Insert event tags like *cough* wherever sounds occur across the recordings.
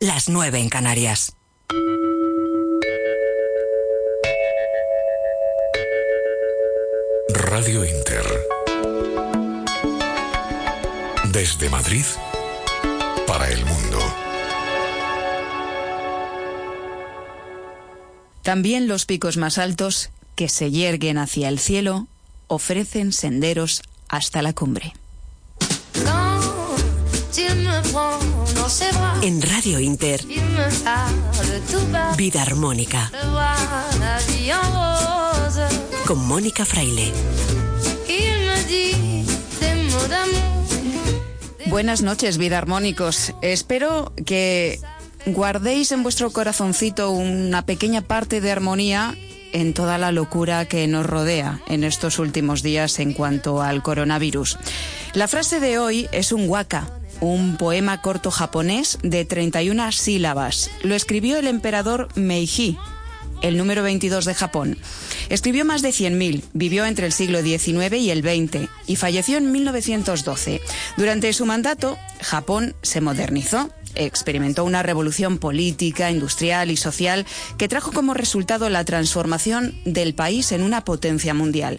las 9 en Canarias. Radio Inter. Desde Madrid para el mundo. También los picos más altos que se yerguen hacia el cielo ofrecen senderos hasta la cumbre. En Radio Inter, Vida Armónica. Con Mónica Fraile. Buenas noches, vida armónicos. Espero que guardéis en vuestro corazoncito una pequeña parte de armonía en toda la locura que nos rodea en estos últimos días en cuanto al coronavirus. La frase de hoy es un waka, un poema corto japonés de 31 sílabas. Lo escribió el emperador Meiji, el número 22 de Japón. Escribió más de 100.000, vivió entre el siglo XIX y el XX y falleció en 1912. Durante su mandato, Japón se modernizó experimentó una revolución política, industrial y social que trajo como resultado la transformación del país en una potencia mundial.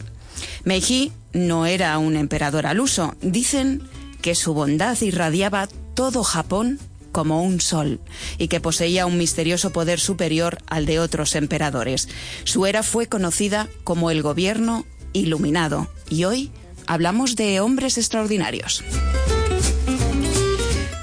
Meiji no era un emperador al uso. Dicen que su bondad irradiaba todo Japón como un sol y que poseía un misterioso poder superior al de otros emperadores. Su era fue conocida como el gobierno iluminado y hoy hablamos de hombres extraordinarios.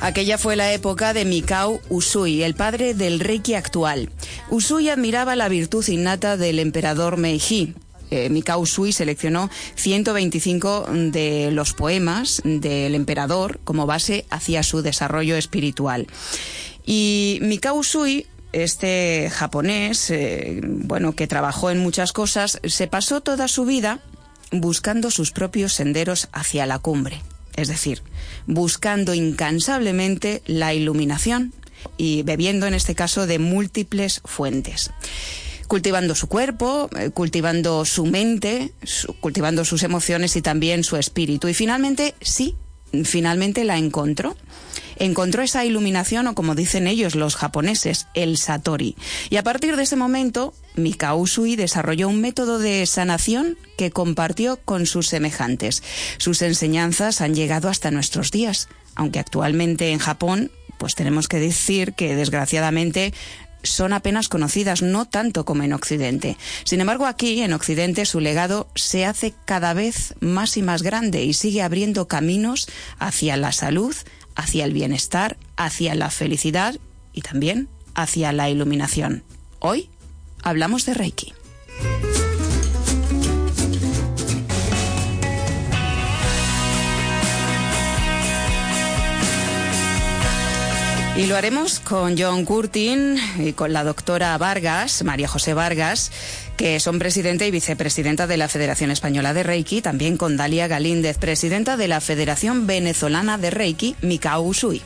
Aquella fue la época de Mikao Usui, el padre del Reiki actual. Usui admiraba la virtud innata del emperador Meiji, eh, Mikao Usui seleccionó 125 de los poemas del emperador como base hacia su desarrollo espiritual. Y Mikao Usui este japonés, eh, bueno, que trabajó en muchas cosas, se pasó toda su vida buscando sus propios senderos hacia la cumbre, es decir, buscando incansablemente la iluminación y bebiendo en este caso de múltiples fuentes cultivando su cuerpo, eh, cultivando su mente, cultivando sus emociones y también su espíritu. Y finalmente, sí, finalmente la encontró. Encontró esa iluminación, o como dicen ellos los japoneses, el Satori. Y a partir de ese momento, Mikao Usui desarrolló un método de sanación que compartió con sus semejantes. Sus enseñanzas han llegado hasta nuestros días, aunque actualmente en Japón pues tenemos que decir que desgraciadamente son apenas conocidas, no tanto como en Occidente. Sin embargo, aquí, en Occidente, su legado se hace cada vez más y más grande y sigue abriendo caminos hacia la salud, hacia el bienestar, hacia la felicidad y también hacia la iluminación. Hoy hablamos de Reiki. Y lo haremos con John Curtin y con la doctora Vargas, María José Vargas, que son presidenta y vicepresidenta de la Federación Española de Reiki, también con Dalia Galíndez, presidenta de la Federación Venezolana de Reiki, Mikao Usui.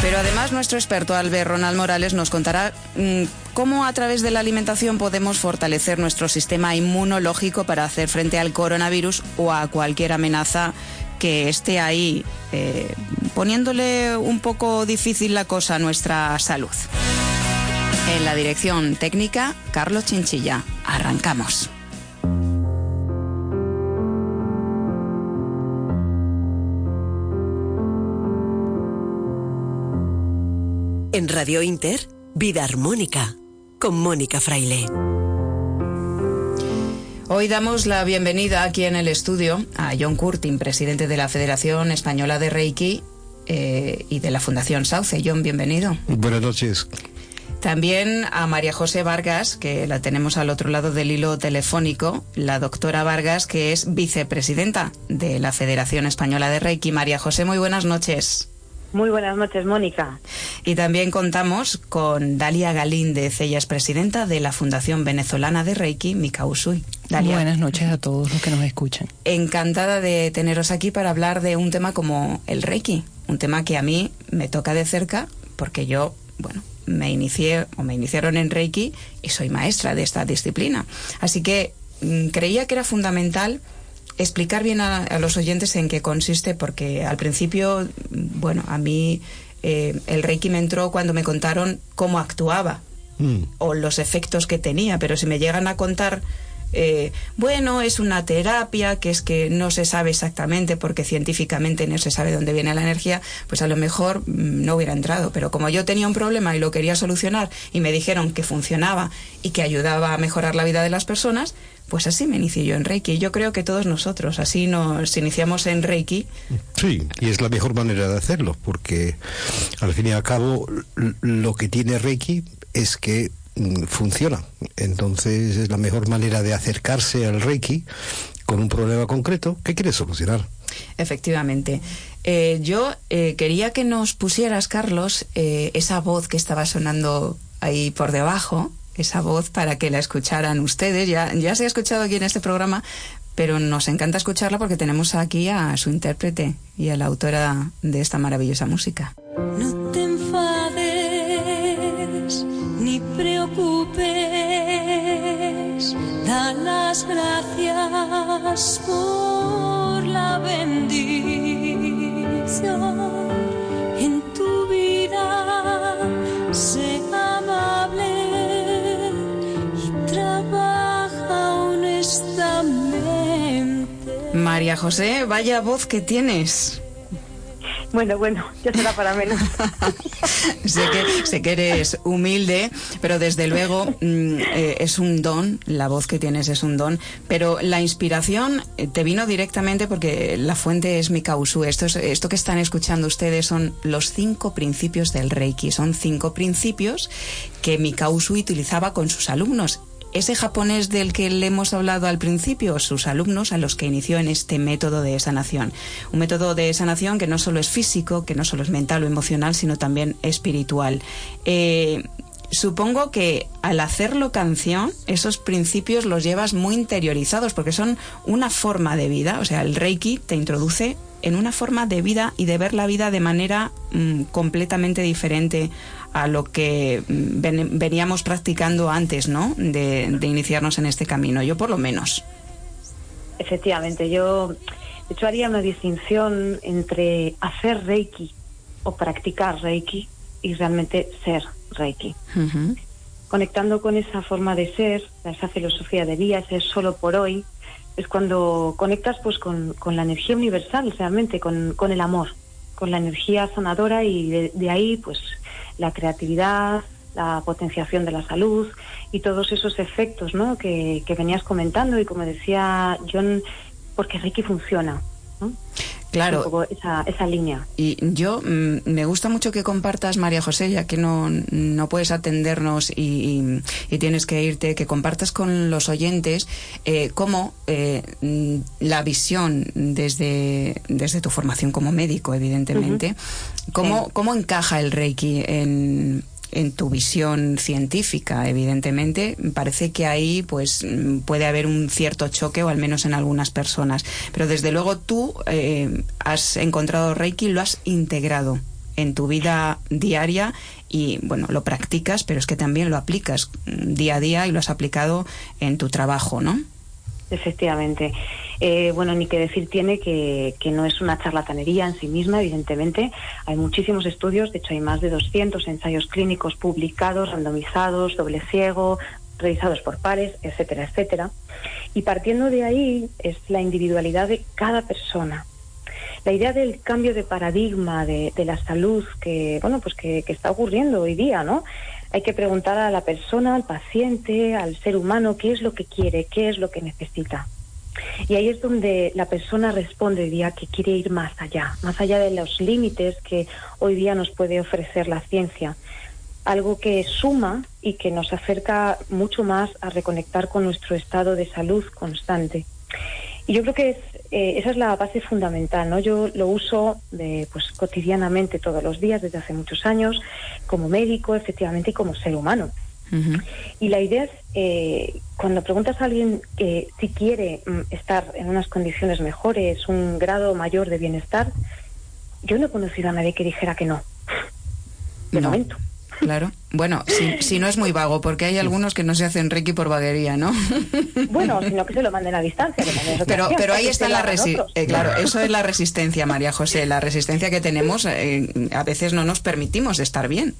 Pero además nuestro experto Albert Ronald Morales nos contará mm, cómo a través de la alimentación podemos fortalecer nuestro sistema inmunológico para hacer frente al coronavirus o a cualquier amenaza que esté ahí eh, poniéndole un poco difícil la cosa a nuestra salud. En la dirección técnica, Carlos Chinchilla. Arrancamos. En Radio Inter, Vida Armónica, con Mónica Fraile. Hoy damos la bienvenida aquí en el estudio a John Curtin, presidente de la Federación Española de Reiki eh, y de la Fundación Sauce. John, bienvenido. Buenas noches. También a María José Vargas, que la tenemos al otro lado del hilo telefónico, la doctora Vargas, que es vicepresidenta de la Federación Española de Reiki. María José, muy buenas noches. Muy buenas noches, Mónica. Y también contamos con Dalia Galíndez, ella es presidenta de la Fundación Venezolana de Reiki, Mikausui. Dalia. Buenas noches a todos los que nos escuchan. Encantada de teneros aquí para hablar de un tema como el Reiki, un tema que a mí me toca de cerca porque yo, bueno, me inicié o me iniciaron en Reiki y soy maestra de esta disciplina. Así que mm, creía que era fundamental explicar bien a, los oyentes en qué consiste, porque al principio, bueno, a mí eh, el Reiki me entró cuando me contaron cómo actuaba Mm. o los efectos que tenía, pero si me llegan a contar eh, bueno, es una terapia, que es que no se sabe exactamente porque científicamente no se sabe dónde viene la energía, pues a lo mejor mm, no hubiera entrado. Pero como yo tenía un problema y lo quería solucionar y me dijeron que funcionaba y que ayudaba a mejorar la vida de las personas, pues así me inicié yo en Reiki. Yo creo que todos nosotros, así nos iniciamos en Reiki. Sí, y es la mejor manera de hacerlo, porque al fin y al cabo lo que tiene Reiki es que mm, funciona. Entonces es la mejor manera de acercarse al Reiki con un problema concreto que quiere solucionar. Efectivamente. Eh, yo eh, quería que nos pusieras, Carlos, eh, esa voz que estaba sonando ahí por debajo, esa voz para que la escucharan ustedes. Ya, ya se ha escuchado aquí en este programa, pero nos encanta escucharla porque tenemos aquí a su intérprete y a la autora de esta maravillosa música. No te enfades ni preocupes, da las gracias por la bendición María José, vaya voz que tienes. Bueno, bueno, ya será para menos. *laughs* sé, que, sé que eres humilde, pero desde luego mm, eh, es un don, la voz que tienes es un don, pero la inspiración eh, te vino directamente porque la fuente es Mikao Usui. Esto, es- esto que están escuchando ustedes son los cinco principios del Reiki, son cinco principios que Mikao Usui utilizaba con sus alumnos. Ese japonés del que le hemos hablado al principio, sus alumnos a los que inició en este método de sanación. Un método de sanación que no solo es físico, que no solo es mental o emocional, sino también espiritual. Eh, supongo que al hacerlo canción, esos principios los llevas muy interiorizados porque son una forma de vida. O sea, el Reiki te introduce en una forma de vida y de ver la vida de manera mm, completamente diferente a lo que mm, ven- veníamos practicando antes, ¿no? De, de iniciarnos en este camino. Yo por lo menos. Efectivamente, yo de hecho haría una distinción entre hacer Reiki o practicar Reiki y realmente ser Reiki. Conectando con esa forma de ser, esa filosofía de vida, ese solo por hoy, es cuando conectas pues con, con la energía universal realmente, con, con el amor, con la energía sanadora y de, de ahí pues la creatividad, la potenciación de la salud y todos esos efectos ¿no? que, que venías comentando y como decía John, porque Reiki funciona. ¿no? Claro. Un poco esa, esa línea. Y yo mm, me gusta mucho que compartas, María José, ya que no, no puedes atendernos y, y- y tienes que irte, que compartas con los oyentes eh, cómo eh, mm, la visión desde, desde tu formación como médico, evidentemente, cómo, Sí. cómo encaja el Reiki en en tu visión científica, evidentemente, parece que ahí pues puede haber un cierto choque, o al menos en algunas personas. Pero desde luego tú eh, has encontrado Reiki lo has integrado en tu vida diaria y bueno, lo practicas, pero es que también lo aplicas día a día y lo has aplicado en tu trabajo, ¿no? Efectivamente. Eh, bueno, ni que decir tiene que, que no es una charlatanería en sí misma, evidentemente. Hay muchísimos estudios, de hecho hay más de 200 ensayos clínicos publicados, randomizados, doble ciego, realizados por pares, etcétera, etcétera. Y partiendo de ahí es la individualidad de cada persona. La idea del cambio de paradigma de, de la salud que, bueno, pues que, que está ocurriendo hoy día, ¿no? Hay que preguntar a la persona, al paciente, al ser humano, qué es lo que quiere, qué es lo que necesita. Y ahí es donde la persona responde hoy día que quiere ir más allá, más allá de los límites que hoy día nos puede ofrecer la ciencia. Algo que suma y que nos acerca mucho más a reconectar con nuestro estado de salud constante. Yo creo que es, eh, esa es la base fundamental, ¿no? Yo lo uso de, pues, cotidianamente todos los días desde hace muchos años como médico, efectivamente, y como ser humano. Y la idea es, eh, cuando preguntas a alguien que si quiere mm, estar en unas condiciones mejores, un grado mayor de bienestar, yo no he conocido a nadie que dijera que no. De No. momento. Claro. Bueno, si, si, no es muy vago, porque hay algunos que no se hacen Reiki por vaguería, ¿no? Bueno, sino que se lo manden a distancia. pero, pero ahí está la resistencia. Eh, claro, eso es la resistencia, María José. La resistencia que tenemos, eh, a veces no nos permitimos estar bien.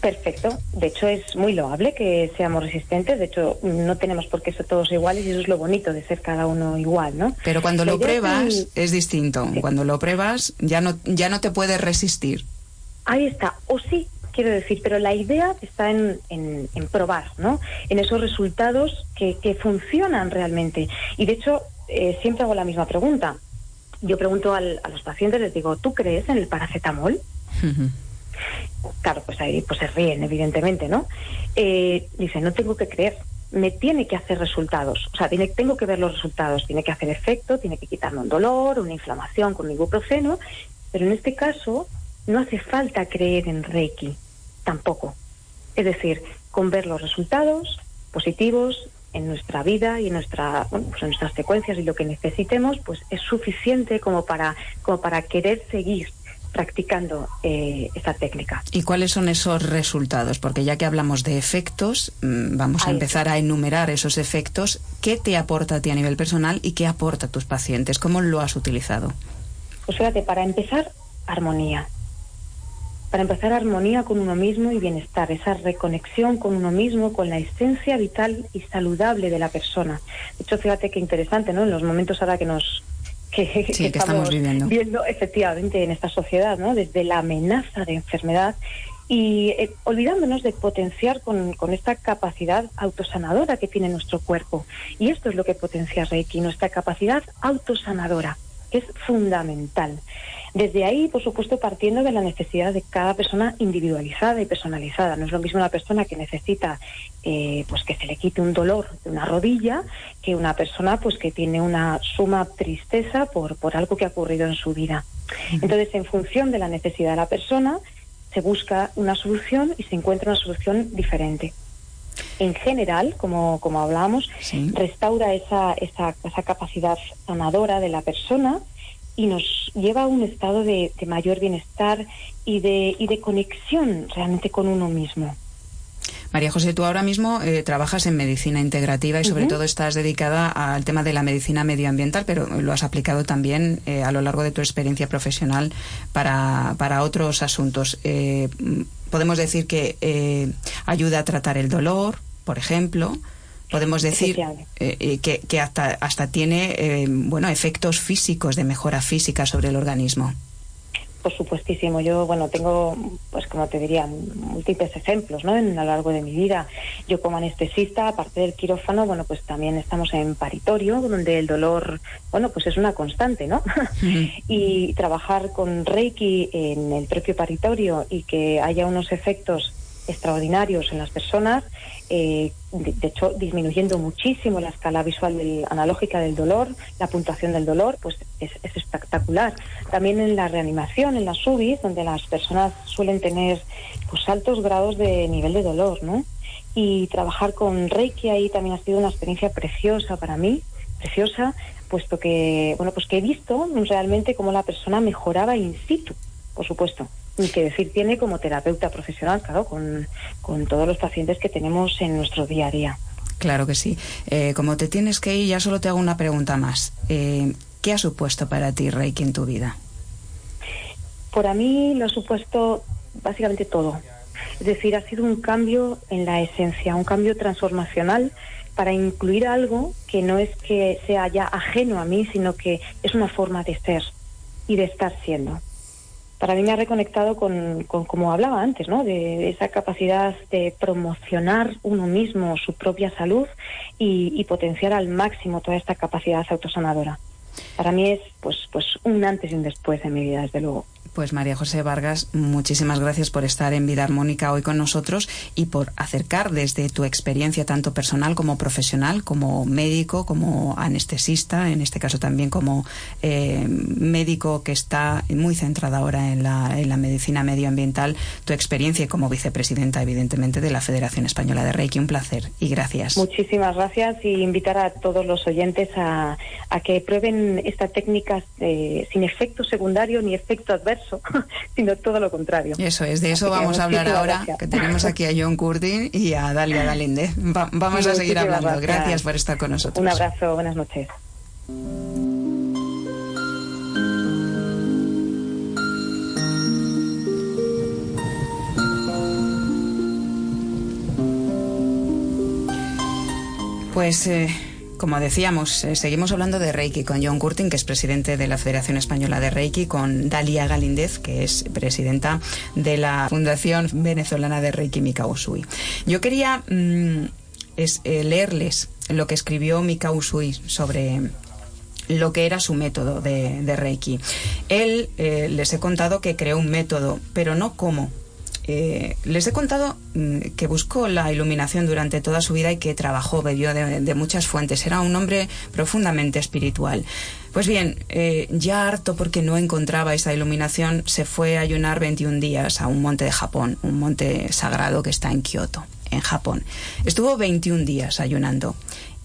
Perfecto. De hecho, es muy loable que seamos resistentes. De hecho, no tenemos por qué ser todos iguales y eso es lo bonito de ser cada uno igual, ¿no? Pero cuando lo pruebas es distinto. Cuando lo pruebas ya no, ya no te puedes resistir. Ahí está. O sí, quiero decir, pero la idea está en, en, probar, ¿no? En esos resultados que, que funcionan realmente. Y de hecho, eh, siempre hago la misma pregunta. Yo pregunto al, a los pacientes, les digo, ¿tú crees en el paracetamol? Claro, pues ahí pues se ríen, evidentemente, ¿no? Eh, dice, no tengo que creer, me tiene que hacer resultados. O sea, tiene, tengo que ver los resultados, tiene que hacer efecto, tiene que quitarme un dolor, una inflamación con ibuprofeno, pero en este caso no hace falta creer en Reiki, tampoco. Es decir, con ver los resultados positivos en nuestra vida y en nuestra bueno, pues en nuestras secuencias y lo que necesitemos, pues es suficiente como para como para querer seguir practicando eh, esta técnica. ¿Y cuáles son esos resultados? Porque ya que hablamos de efectos, mm, vamos a empezar a enumerar esos efectos. ¿Qué te aporta a ti a nivel personal y qué aporta a tus pacientes? ¿Cómo lo has utilizado? Pues fíjate, para empezar, armonía. Para empezar, armonía con uno mismo y bienestar, esa reconexión con uno mismo, con la esencia vital y saludable de la persona. De hecho, fíjate qué interesante, ¿no? En los momentos ahora que nos *laughs* que, estamos, viendo. efectivamente en esta sociedad, ¿no? Desde la amenaza de enfermedad y eh, olvidándonos de potenciar con, con, esta capacidad autosanadora que tiene nuestro cuerpo. Y esto es lo que potencia Reiki, nuestra capacidad autosanadora, que es fundamental. Desde ahí, por supuesto, partiendo de la necesidad de cada persona individualizada y personalizada. No es lo mismo una persona que necesita eh, pues que se le quite un dolor de una rodilla que una persona pues que tiene una suma tristeza por, por algo que ha ocurrido en su vida. Entonces, en función de la necesidad de la persona, se busca una solución y se encuentra una solución diferente en general, como, como hablábamos, restaura esa, esa, esa, capacidad sanadora de la persona y nos lleva a un estado de, mayor bienestar y de, y de conexión realmente con uno mismo. María José, tú ahora mismo eh, trabajas en medicina integrativa y sobre todo estás dedicada al tema de la medicina medioambiental, pero lo has aplicado también eh, a lo largo de tu experiencia profesional para, para otros asuntos. Eh, podemos decir que ayuda a tratar el dolor, por ejemplo, podemos decir eh, eh, que, que, hasta, hasta tiene eh, bueno efectos físicos de mejora física sobre el organismo. Por supuestísimo, yo bueno tengo pues como te diría múltiples ejemplos, ¿no? En, a lo largo de mi vida, yo como anestesista, aparte del quirófano, bueno pues también estamos en paritorio, donde el dolor, bueno pues es una constante, ¿no? *laughs* y trabajar con Reiki en el propio paritorio y que haya unos efectos extraordinarios en las personas, eh, de, hecho disminuyendo muchísimo la escala visual del, analógica del dolor, la puntuación del dolor, pues es, espectacular. También en la reanimación, en las UBIs, donde las personas suelen tener pues altos grados de nivel de dolor, ¿no? Y trabajar con Reiki ahí también ha sido una experiencia preciosa para mí, preciosa, puesto que, bueno, pues que he visto realmente cómo la persona mejoraba in situ, por supuesto y que decir tiene como terapeuta profesional, claro, con, todos los pacientes que tenemos en nuestro día a día. Claro que sí. Eh, como te tienes que ir, ya solo te hago una pregunta más. Eh, ¿Qué ha supuesto para ti Reiki en tu vida? Para mí lo ha supuesto básicamente todo. Es decir, ha sido un cambio en la esencia, un cambio transformacional para incluir algo que no es que sea ya ajeno a mí, sino que es una forma de ser y de estar siendo para mí me ha reconectado con, como hablaba antes, ¿no? De, esa capacidad de promocionar uno mismo su propia salud y, y, potenciar al máximo toda esta capacidad autosanadora. Para mí es pues, pues un antes y un después en mi vida, desde luego. Pues María José Vargas, muchísimas gracias por estar en Vida Armónica hoy con nosotros y por acercar desde tu experiencia tanto personal como profesional, como médico, como anestesista, en este caso también como eh, médico que está muy centrada ahora en la, en la medicina medioambiental, tu experiencia como vicepresidenta, evidentemente, de la Federación Española de Reiki. Un placer y gracias. Muchísimas gracias y invitar a todos los oyentes a, a que prueben esta técnica eh, sin efecto secundario ni efecto adverso *laughs* sino todo lo contrario. Eso es, de eso Así vamos a hablar ahora, gracias. que tenemos aquí a John Curtin y a Dalia Galíndez. Va- vamos a seguir hablando. gracias. Gracias por estar con nosotros. Un abrazo, buenas noches. Pues, eh, como decíamos, eh, seguimos hablando de Reiki con John Curtin, que es presidente de la Federación Española de Reiki, con Dalia Galíndez, que es presidenta de la Fundación Venezolana de Reiki Mika Usui. Yo quería mm, eh, leerles lo que escribió Mika Usui sobre lo que era su método de, de Reiki. Él eh, les he contado que creó un método, pero no cómo. Eh, les he contado mm, que buscó la iluminación durante toda su vida y que trabajó, bebió de, muchas fuentes. Era un hombre profundamente espiritual. Pues bien, eh, ya harto porque no encontraba esa iluminación, se fue a ayunar 21 días a un monte de Japón, un monte sagrado que está en Kioto, en Japón. Estuvo 21 días ayunando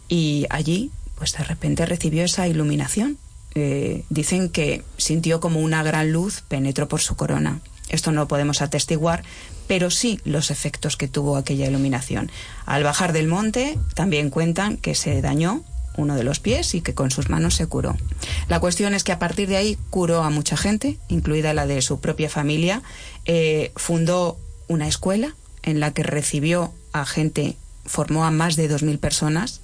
y allí, pues de repente recibió esa iluminación. Eh, dicen que sintió como una gran luz penetró por su corona. Esto no lo podemos atestiguar, pero sí los efectos que tuvo aquella iluminación. Al bajar del monte, también cuentan que se dañó uno de los pies y que con sus manos se curó. La cuestión es que a partir de ahí curó a mucha gente, incluida la de su propia familia. Eh, fundó una escuela en la que recibió a gente, formó a más de 2.000 personas.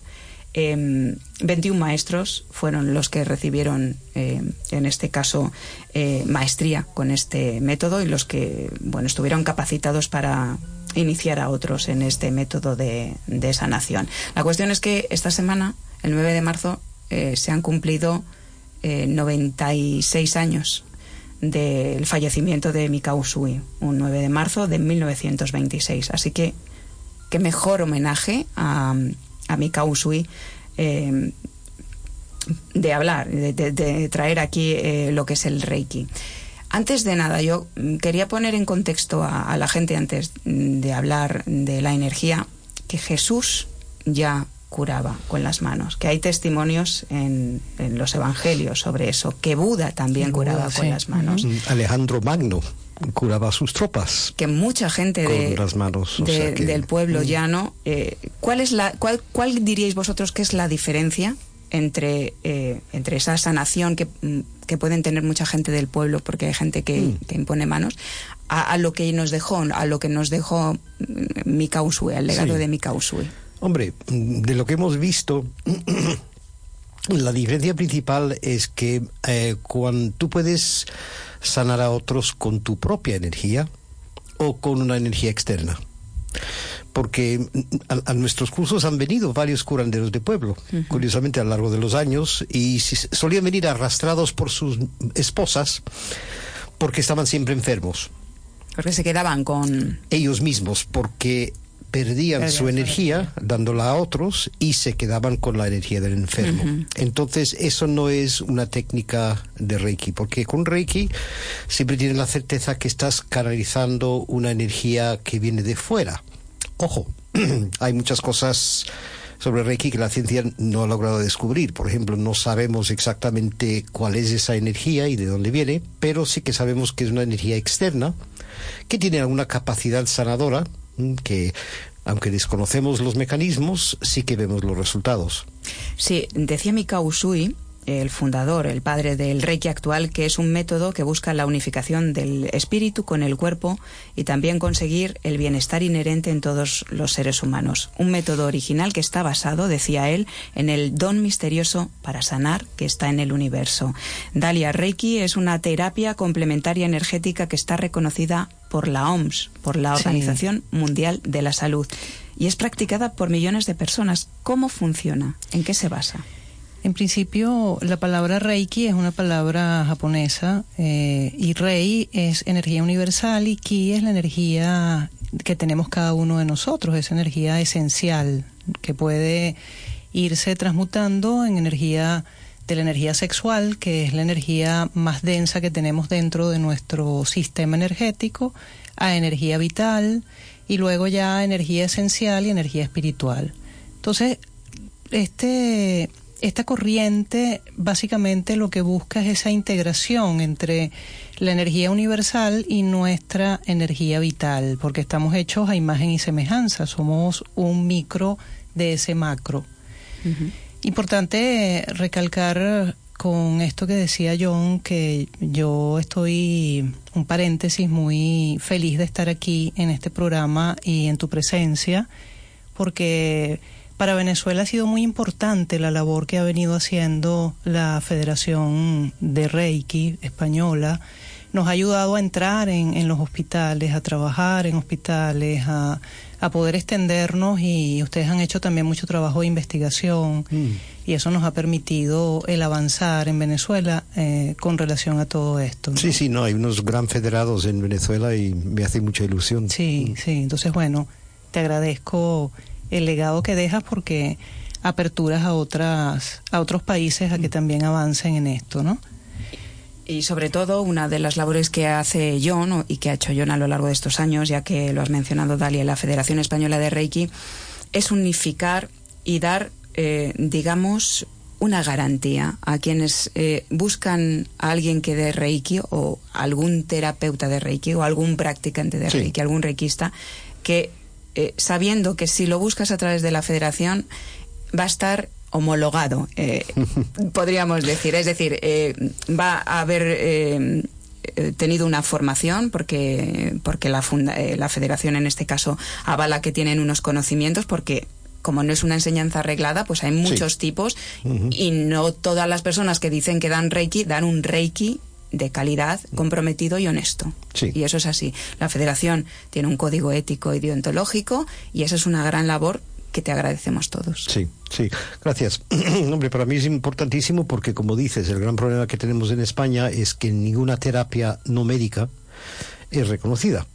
Eh, 21 maestros fueron los que recibieron, eh, en este caso, eh, maestría con este método y los que bueno, estuvieron capacitados para iniciar a otros en este método de, de sanación. La cuestión es que esta semana, el 9 de marzo, eh, se han cumplido eh, 96 años del fallecimiento de Mikao Usui, un 9 de marzo de 1926. Así que, qué mejor homenaje a, a Mikao Usui eh, de hablar, de, de- de traer aquí eh, lo que es el Reiki. Antes de nada, yo mm, quería poner en contexto a, a la gente, antes mm, de hablar de la energía, que Jesús ya curaba con las manos, que hay testimonios en, en los evangelios sobre eso, que Buda también Buda, curaba con las manos, Alejandro Magno curaba a sus tropas. que mucha gente de, las manos, o de- sea que- del pueblo Mm. llano, eh, ¿cuál es la, cuál, cuál diríais vosotros que es la diferencia entre eh, entre esa sanación que, mm, que pueden tener mucha gente del pueblo, porque hay gente que, Mm. que impone manos, a, a lo que nos dejó, a lo que nos dejó Mika Usui, al legado Sí. de Mika Usui? Hombre, de lo que hemos visto, *clears throat* la diferencia principal es que eh, cuando tú puedes sanar a otros con tu propia energía o con una energía externa. Porque a, a nuestros cursos han venido varios curanderos de pueblo, curiosamente a lo largo de los años, y solían venir arrastrados por sus esposas porque estaban siempre enfermos Porque se quedaban con... ellos mismos porque perdían su energía dándola a otros y se quedaban con la energía del enfermo. Entonces, eso no es una técnica de Reiki, porque con Reiki siempre tienes la certeza que estás canalizando una energía que viene de fuera. Ojo, *clears throat* hay muchas cosas sobre Reiki que la ciencia no ha logrado descubrir. Por ejemplo, no sabemos exactamente cuál es esa energía y de dónde viene, pero sí que sabemos que es una energía externa que tiene alguna capacidad sanadora que aunque desconocemos los mecanismos, sí que vemos los resultados. Sí, decía Mika Usui, el fundador, el padre del Reiki actual, que es un método que busca la unificación del espíritu con el cuerpo y también conseguir el bienestar inherente en todos los seres humanos. Un método original que está basado, decía él, en el don misterioso para sanar que está en el universo. Dalia Reiki es una terapia complementaria energética que está reconocida por la OMS, por la Sí. Organización Mundial de la Salud, y es practicada por millones de personas. ¿Cómo funciona? ¿En qué se basa? En principio, la palabra Reiki es una palabra japonesa eh, y Rei es energía universal y Ki es la energía que tenemos cada uno de nosotros, esa energía esencial que puede irse transmutando en energía de la energía sexual, que es la energía más densa que tenemos dentro de nuestro sistema energético, a energía vital y luego ya energía esencial y energía espiritual. Entonces, este esta corriente básicamente lo que busca es esa integración entre la energía universal y nuestra energía vital, porque estamos hechos a imagen y semejanza, somos un micro de ese macro. Importante recalcar con esto que decía John, que yo estoy, un paréntesis, muy feliz de estar aquí en este programa y en tu presencia, porque para Venezuela ha sido muy importante la labor que ha venido haciendo la Federación de Reiki española. Nos ha ayudado a entrar en, los hospitales, a trabajar en hospitales, a, poder extendernos y ustedes han hecho también mucho trabajo de investigación mm. y eso nos ha permitido el avanzar en Venezuela eh, con relación a todo esto. Sí, sí, no, hay unos gran federados en Venezuela y me hace mucha ilusión. Sí, sí, entonces bueno, te agradezco el legado que dejas porque aperturas a otras a otros países a que también avancen en esto, ¿no? Y sobre todo, una de las labores que hace John y que ha hecho John a lo largo de estos años, ya que lo has mencionado, Dalia, la Federación Española de Reiki, es unificar y dar, eh, digamos, una garantía a quienes eh, buscan a alguien que dé Reiki o algún terapeuta de Reiki o algún practicante de Reiki, algún reikista, que eh, sabiendo que si lo buscas a través de la federación va a estar homologado, eh, *laughs* podríamos decir. Es decir, eh, va a haber tenido una formación porque, porque la, la federación en este caso avala que tienen unos conocimientos porque como no es una enseñanza arreglada, pues hay muchos tipos y no todas las personas que dicen que dan Reiki dan un Reiki de calidad, comprometido y honesto. Y eso es así. La federación tiene un código ético y deontológico y esa es una gran labor que te agradecemos todos. Sí, sí, gracias. *clears throat* Hombre, para mí es importantísimo porque, como dices, el gran problema que tenemos en España es que ninguna terapia no médica es reconocida.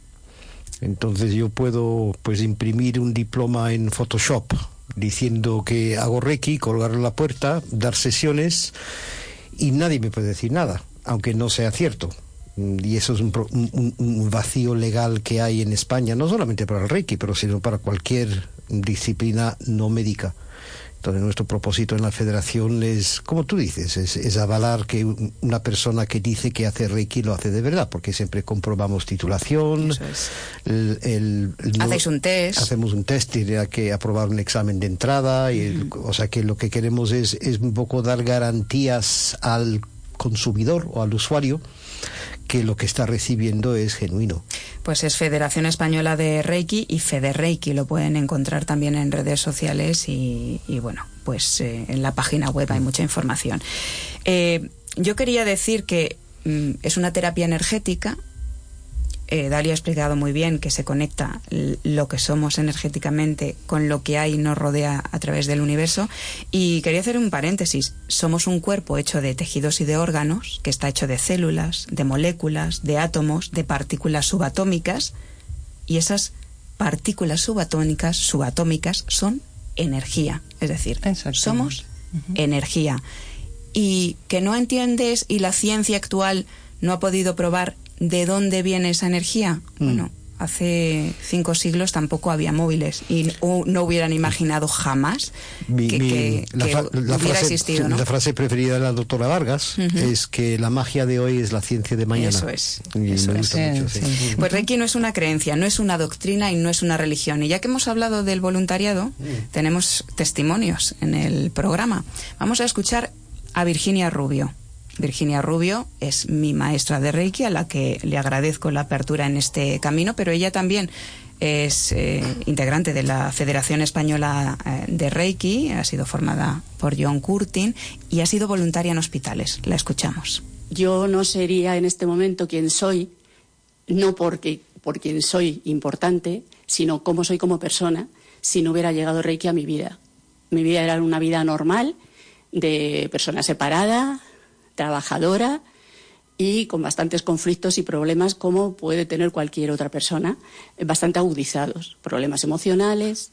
Entonces yo puedo pues imprimir un diploma en Photoshop diciendo que hago Reiki, colgar en la puerta, dar sesiones y nadie me puede decir nada aunque no sea cierto. Y eso es un, vacío legal que hay en España, no solamente para el Reiki, pero sino para cualquier disciplina no médica. Entonces nuestro propósito en la federación es, como tú dices, es, avalar que una persona que dice que hace Reiki lo hace de verdad, porque siempre comprobamos titulación. El, Hacéis un test. Hacemos un test, tiene que aprobar un examen de entrada, y o sea que lo que queremos es, es un poco dar garantías al consumidor o al usuario que lo que está recibiendo es genuino. Pues es Federación Española de Reiki y Reiki. Lo pueden encontrar también en redes sociales y, bueno, pues eh, en la página web hay mucha información. Eh, yo quería decir que mm, es una terapia energética eh, ha explicado muy bien que se conecta lo que somos energéticamente con lo que hay y nos rodea a través del universo. Y quería hacer un paréntesis. Somos un cuerpo hecho de tejidos y de órganos, que está hecho de células, de moléculas, de átomos, de partículas subatómicas. Y esas partículas subatómicas, subatómicas son energía. Es decir, somos energía. Y que no entiendes y la ciencia actual no ha podido probar ¿De dónde viene esa energía? Mm. Bueno, hace cinco siglos tampoco había móviles y no hubieran imaginado jamás que, la, hubiera frase, existido. La frase preferida de la doctora Vargas es que la magia de hoy es la ciencia de mañana. Eso es. Pues Reiki no es una creencia, no es una doctrina y no es una religión. Y ya que hemos hablado del voluntariado, mm. tenemos testimonios en el programa. Vamos a escuchar a Virginia Rubio. Virginia Rubio es mi maestra de Reiki, a la que le agradezco la apertura en este camino, pero ella también es eh, integrante de la Federación Española eh, de Reiki, ha sido formada por John Curtin y ha sido voluntaria en hospitales. La escuchamos. Yo no sería en este momento quien soy, no porque por quien soy importante, sino cómo soy como persona, si no hubiera llegado Reiki a mi vida. Mi vida era una vida normal, de persona separada, trabajadora y con bastantes conflictos y problemas como puede tener cualquier otra persona, eh, bastante agudizados, problemas emocionales.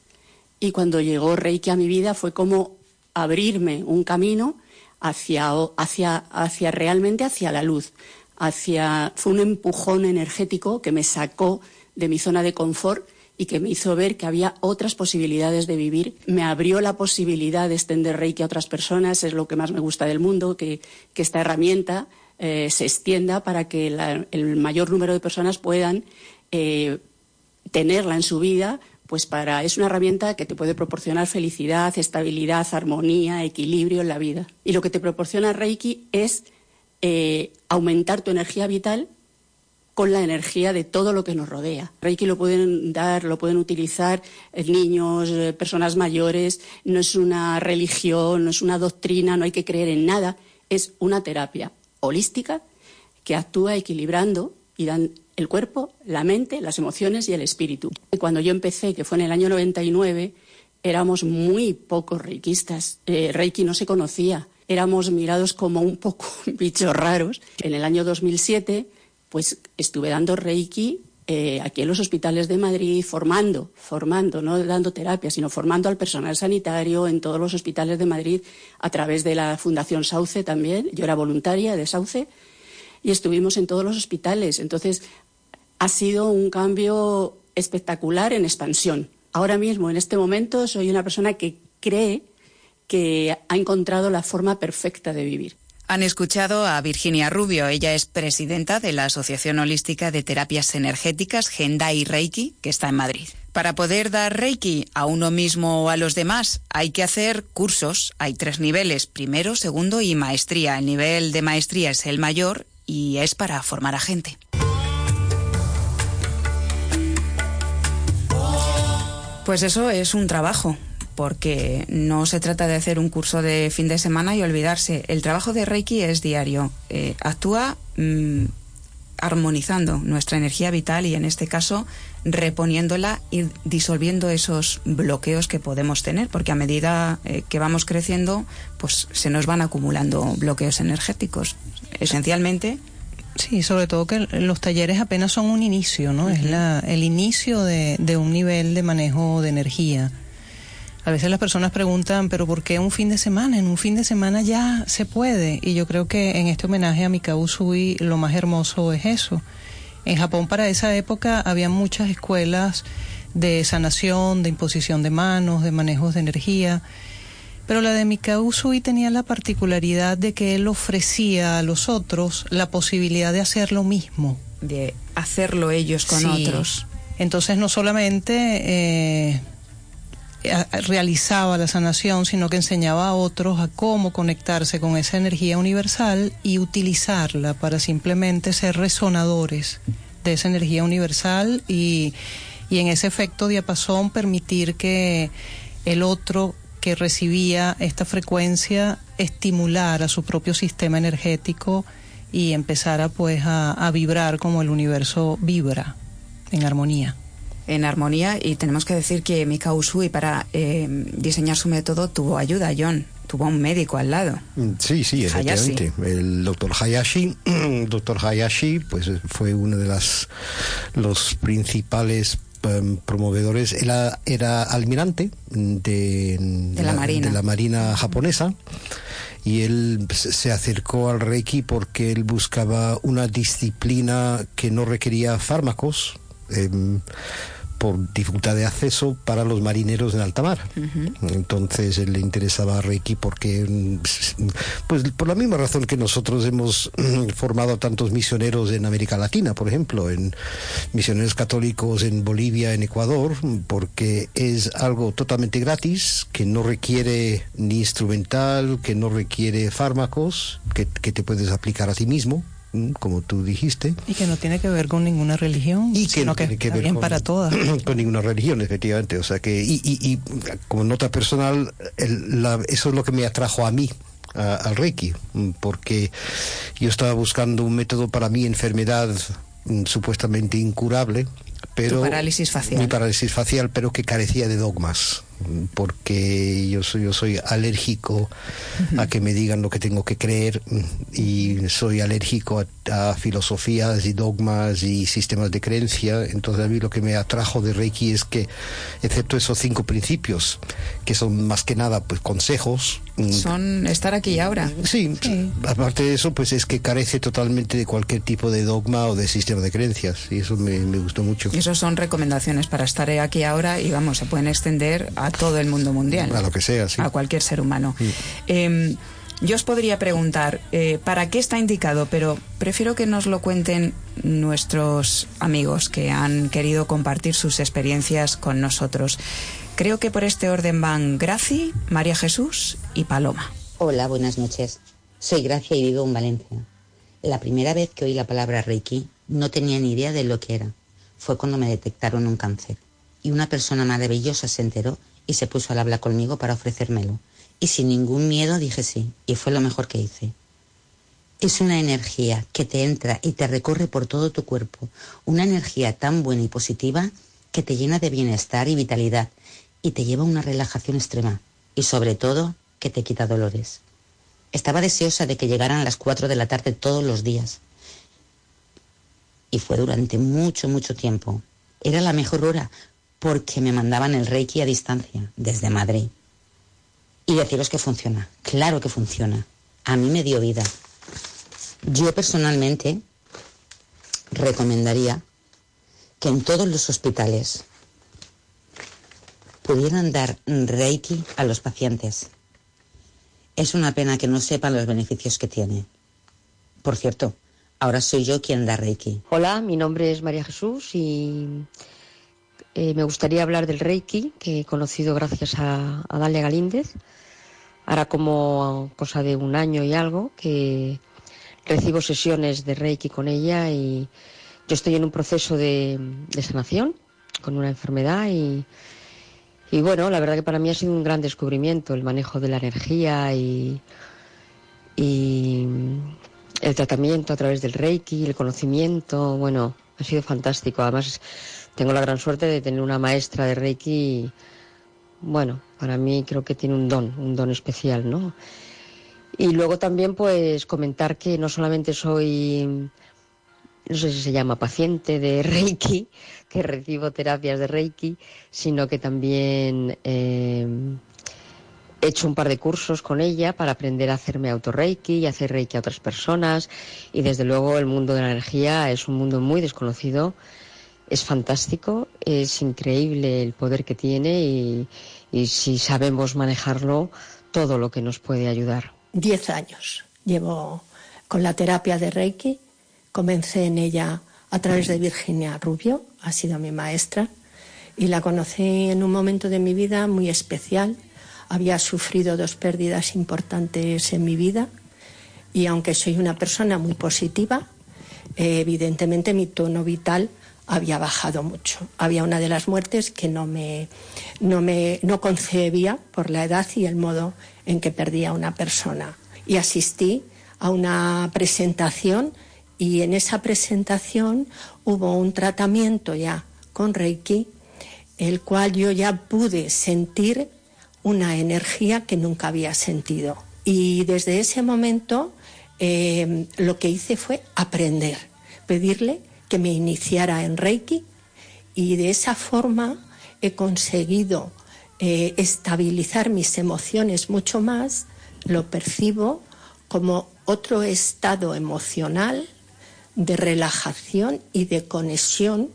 Y cuando llegó Reiki a mi vida fue como abrirme un camino hacia, hacia, hacia realmente hacia la luz. Hacia, fue un empujón energético que me sacó de mi zona de confort y que me hizo ver que había otras posibilidades de vivir. Me abrió la posibilidad de extender Reiki a otras personas, es lo que más me gusta del mundo, que, esta herramienta eh, se extienda para que el mayor número de personas puedan eh, tenerla en su vida, pues para es una herramienta que te puede proporcionar felicidad, estabilidad, armonía, equilibrio en la vida. Y lo que te proporciona Reiki es eh, aumentar tu energía vital con la energía de todo lo que nos rodea. Reiki lo pueden dar, lo pueden utilizar eh, niños, eh, personas mayores, no es una religión, no es una doctrina, no hay que creer en nada, es una terapia holística que actúa equilibrando y dan el cuerpo, la mente, las emociones y el espíritu. Cuando yo empecé, que fue en el año 99, éramos muy pocos reikistas. Eh, Reiki no se conocía. Éramos mirados como un poco *laughs* bichos raros. En el año 2007, pues estuve dando Reiki eh, aquí en los hospitales de Madrid, formando, formando, no dando terapia, sino formando al personal sanitario en todos los hospitales de Madrid a través de la Fundación Sauce también. Yo era voluntaria de Sauce y estuvimos en todos los hospitales. Entonces, ha sido un cambio espectacular en expansión. Ahora mismo, en este momento, soy una persona que cree que ha encontrado la forma perfecta de vivir. Han escuchado a Virginia Rubio. Ella es presidenta de la Asociación Holística de Terapias Energéticas Gendai Reiki, que está en Madrid. Para poder dar Reiki a uno mismo o a los demás, hay que hacer cursos. Hay tres niveles, primero, segundo y maestría. El nivel de maestría es el mayor y es para formar a gente. Pues eso es un trabajo, porque no se trata de hacer un curso de fin de semana y olvidarse. El trabajo de Reiki es diario. Eh, actúa mm, armonizando nuestra energía vital y en este caso reponiéndola y disolviendo esos bloqueos que podemos tener, porque a medida eh, que vamos creciendo, pues se nos van acumulando bloqueos energéticos. Esencialmente, Sí, sobre todo que los talleres apenas son un inicio, ¿no? Es la, el inicio de, de un nivel de manejo de energía. A veces las personas preguntan, pero ¿por qué un fin de semana? En un fin de semana ya se puede. Y yo creo que en este homenaje a Mikao Usui lo más hermoso es eso. En Japón para esa época había muchas escuelas de sanación, de imposición de manos, de manejos de energía. Pero la de Mikao Usui tenía la particularidad de que él ofrecía a los otros la posibilidad de hacer lo mismo. de hacerlo ellos con Sí. otros. Entonces no solamente eh, realizaba la sanación, sino que enseñaba a otros a cómo conectarse con esa energía universal y utilizarla para simplemente ser resonadores de esa energía universal y, y en ese efecto diapasón permitir que el otro que recibía esta frecuencia estimulara su propio sistema energético y empezara pues a, a vibrar como el universo vibra en armonía. En armonía y tenemos que decir que Mikao Usui para eh, diseñar su método tuvo ayuda, John. Tuvo un médico al lado. Mm, Sí, sí, Hayashi. efectivamente. El doctor Hayashi, *clears throat* doctor Hayashi, pues fue uno de las los principales em, promovedores. Era, era almirante de, De la Marina. de la Marina japonesa y él se se acercó al Reiki porque él buscaba una disciplina que no requería fármacos. em, por dificultad de acceso para los marineros en alta mar. Entonces él le interesaba Reiki porque, mm, pues por la misma razón que nosotros hemos mm, formado a tantos misioneros en América Latina, por ejemplo, en misioneros católicos en Bolivia, en Ecuador, porque es algo totalmente gratis, que no requiere ni instrumental, que no requiere fármacos, que, que te puedes aplicar a ti mismo, como tú dijiste. Y que no tiene que ver con ninguna religión, Y que sino no que, tiene que está ver con, para todas. *clears throat* con ninguna religión, efectivamente. O sea que, y, y- y como nota personal, el- la- eso es lo que me atrajo a mí. a- al Reiki, mm, porque yo estaba buscando un método para mi enfermedad mm, supuestamente incurable, pero Tu parálisis facial. mi parálisis facial, pero que carecía de dogmas. Porque yo soy, yo soy alérgico a que me digan lo que tengo que creer y soy alérgico a, filosofías y dogmas y sistemas de creencia. Entonces a mí lo que me atrajo de Reiki es que, excepto esos cinco principios, que son más que nada pues consejos, mm, son estar aquí y ahora. Sí, aparte de eso, pues es que carece totalmente de cualquier tipo de dogma o de sistema de creencias y eso me, me gustó mucho. Y eso son recomendaciones para estar aquí ahora y vamos, se pueden extender a todo el mundo mundial. A lo que sea, sí. A cualquier ser humano. Em, yo os podría preguntar, eh, ¿para qué está indicado? Pero prefiero que nos lo cuenten nuestros amigos que han querido compartir sus experiencias con nosotros. Creo que por este orden van Graci, María Jesús y Paloma. Hola, buenas noches. Soy Gracia y vivo en Valencia. La primera vez que oí la palabra Reiki no tenía ni idea de lo que era. Fue cuando me detectaron un cáncer y una persona maravillosa se enteró y se puso al hablar conmigo para ofrecérmelo. Y sin ningún miedo dije sí, y fue lo mejor que hice. Es una energía que te entra y te recorre por todo tu cuerpo, una energía tan buena y positiva que te llena de bienestar y vitalidad y te lleva a una relajación extrema y sobre todo que te quita dolores. Estaba deseosa de que llegaran a las 4 de la tarde todos los días. Y fue durante mucho, mucho tiempo. Era la mejor hora porque me mandaban el Reiki a distancia, desde Madrid. Y deciros que funciona, claro que funciona. A mí me dio vida. Yo personalmente recomendaría que en todos los hospitales pudieran dar Reiki a los pacientes. Es una pena que no sepan los beneficios que tiene. Por cierto, ahora soy yo quien da Reiki. Hola, mi nombre es María Jesús y eh, me gustaría hablar del Reiki, que he conocido gracias a, Dalia Galíndez. Ahora como cosa de un año y algo que recibo sesiones de Reiki con ella y yo estoy en un proceso de, sanación con una enfermedad y, y, bueno, la verdad que para mí ha sido un gran descubrimiento el manejo de la energía y, y el tratamiento a través del Reiki, el conocimiento, bueno, ha sido fantástico. Además, tengo la gran suerte de tener una maestra de Reiki, bueno, para mí creo que tiene un don, un don especial, ¿no? Y luego también pues comentar que no solamente soy, no sé si se llama paciente de *laughs* Reiki, que recibo terapias de Reiki, sino que también eh, he hecho un par de cursos con ella para aprender a hacerme auto-Reiki y hacer Reiki a otras personas. Y desde luego el mundo de la energía es un mundo muy desconocido es fantástico, es increíble el poder que tiene y, si sabemos manejarlo, todo lo que nos puede ayudar. Diez años llevo con la terapia de Reiki. Comencé en ella a través de Virginia Rubio, ha sido mi maestra, y la conocí en un momento de mi vida muy especial. Había sufrido dos pérdidas importantes en mi vida y aunque soy una persona muy positiva, evidentemente mi tono vital había bajado mucho. Había una de las muertes que no me, no me no concebía por la edad y el modo en que perdía una persona. Y asistí a una presentación y en esa presentación hubo un tratamiento ya con Reiki, el cual yo ya pude sentir una energía que nunca había sentido. Y desde ese momento eh, lo que hice fue aprender, pedirle que me iniciara en Reiki y de esa forma he conseguido eh, estabilizar mis emociones mucho más, lo percibo como otro estado emocional de relajación y de conexión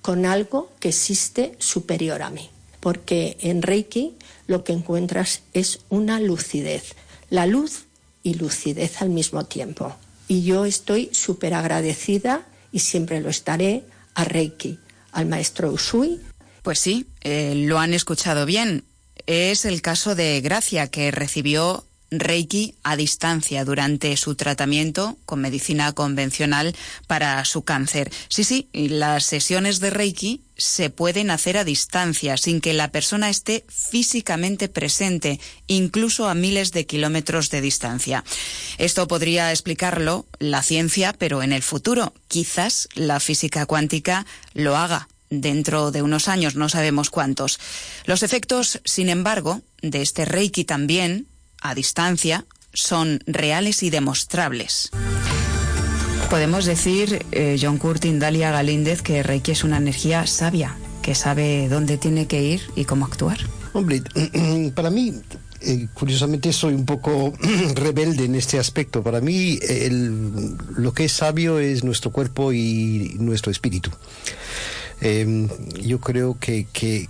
con algo que existe superior a mí. Porque en Reiki lo que encuentras es una lucidez, la luz y lucidez al mismo tiempo. Y yo estoy súper agradecida y siempre lo estaré a Reiki, al maestro Usui. Pues sí, eh, lo han escuchado bien. Es el caso de Gracia, que recibió Reiki a distancia durante su tratamiento con medicina convencional para su cáncer. Sí, sí, las sesiones de Reiki se pueden hacer a distancia, sin que la persona esté físicamente presente, incluso a miles de kilómetros de distancia. Esto podría explicarlo la ciencia, pero en el futuro quizás la física cuántica lo haga dentro de unos años, no sabemos cuántos. Los efectos, sin embargo, de este Reiki también, a distancia, son reales y demostrables. Podemos decir, eh, John Curtin, Dalia Galíndez, que Reiki es una energía sabia, que sabe dónde tiene que ir y cómo actuar. Hombre, *clears throat* para mí, eh, curiosamente soy un poco *clears throat* rebelde en este aspecto. Para mí, lo que es sabio es nuestro cuerpo y nuestro espíritu. Eh, yo creo que, que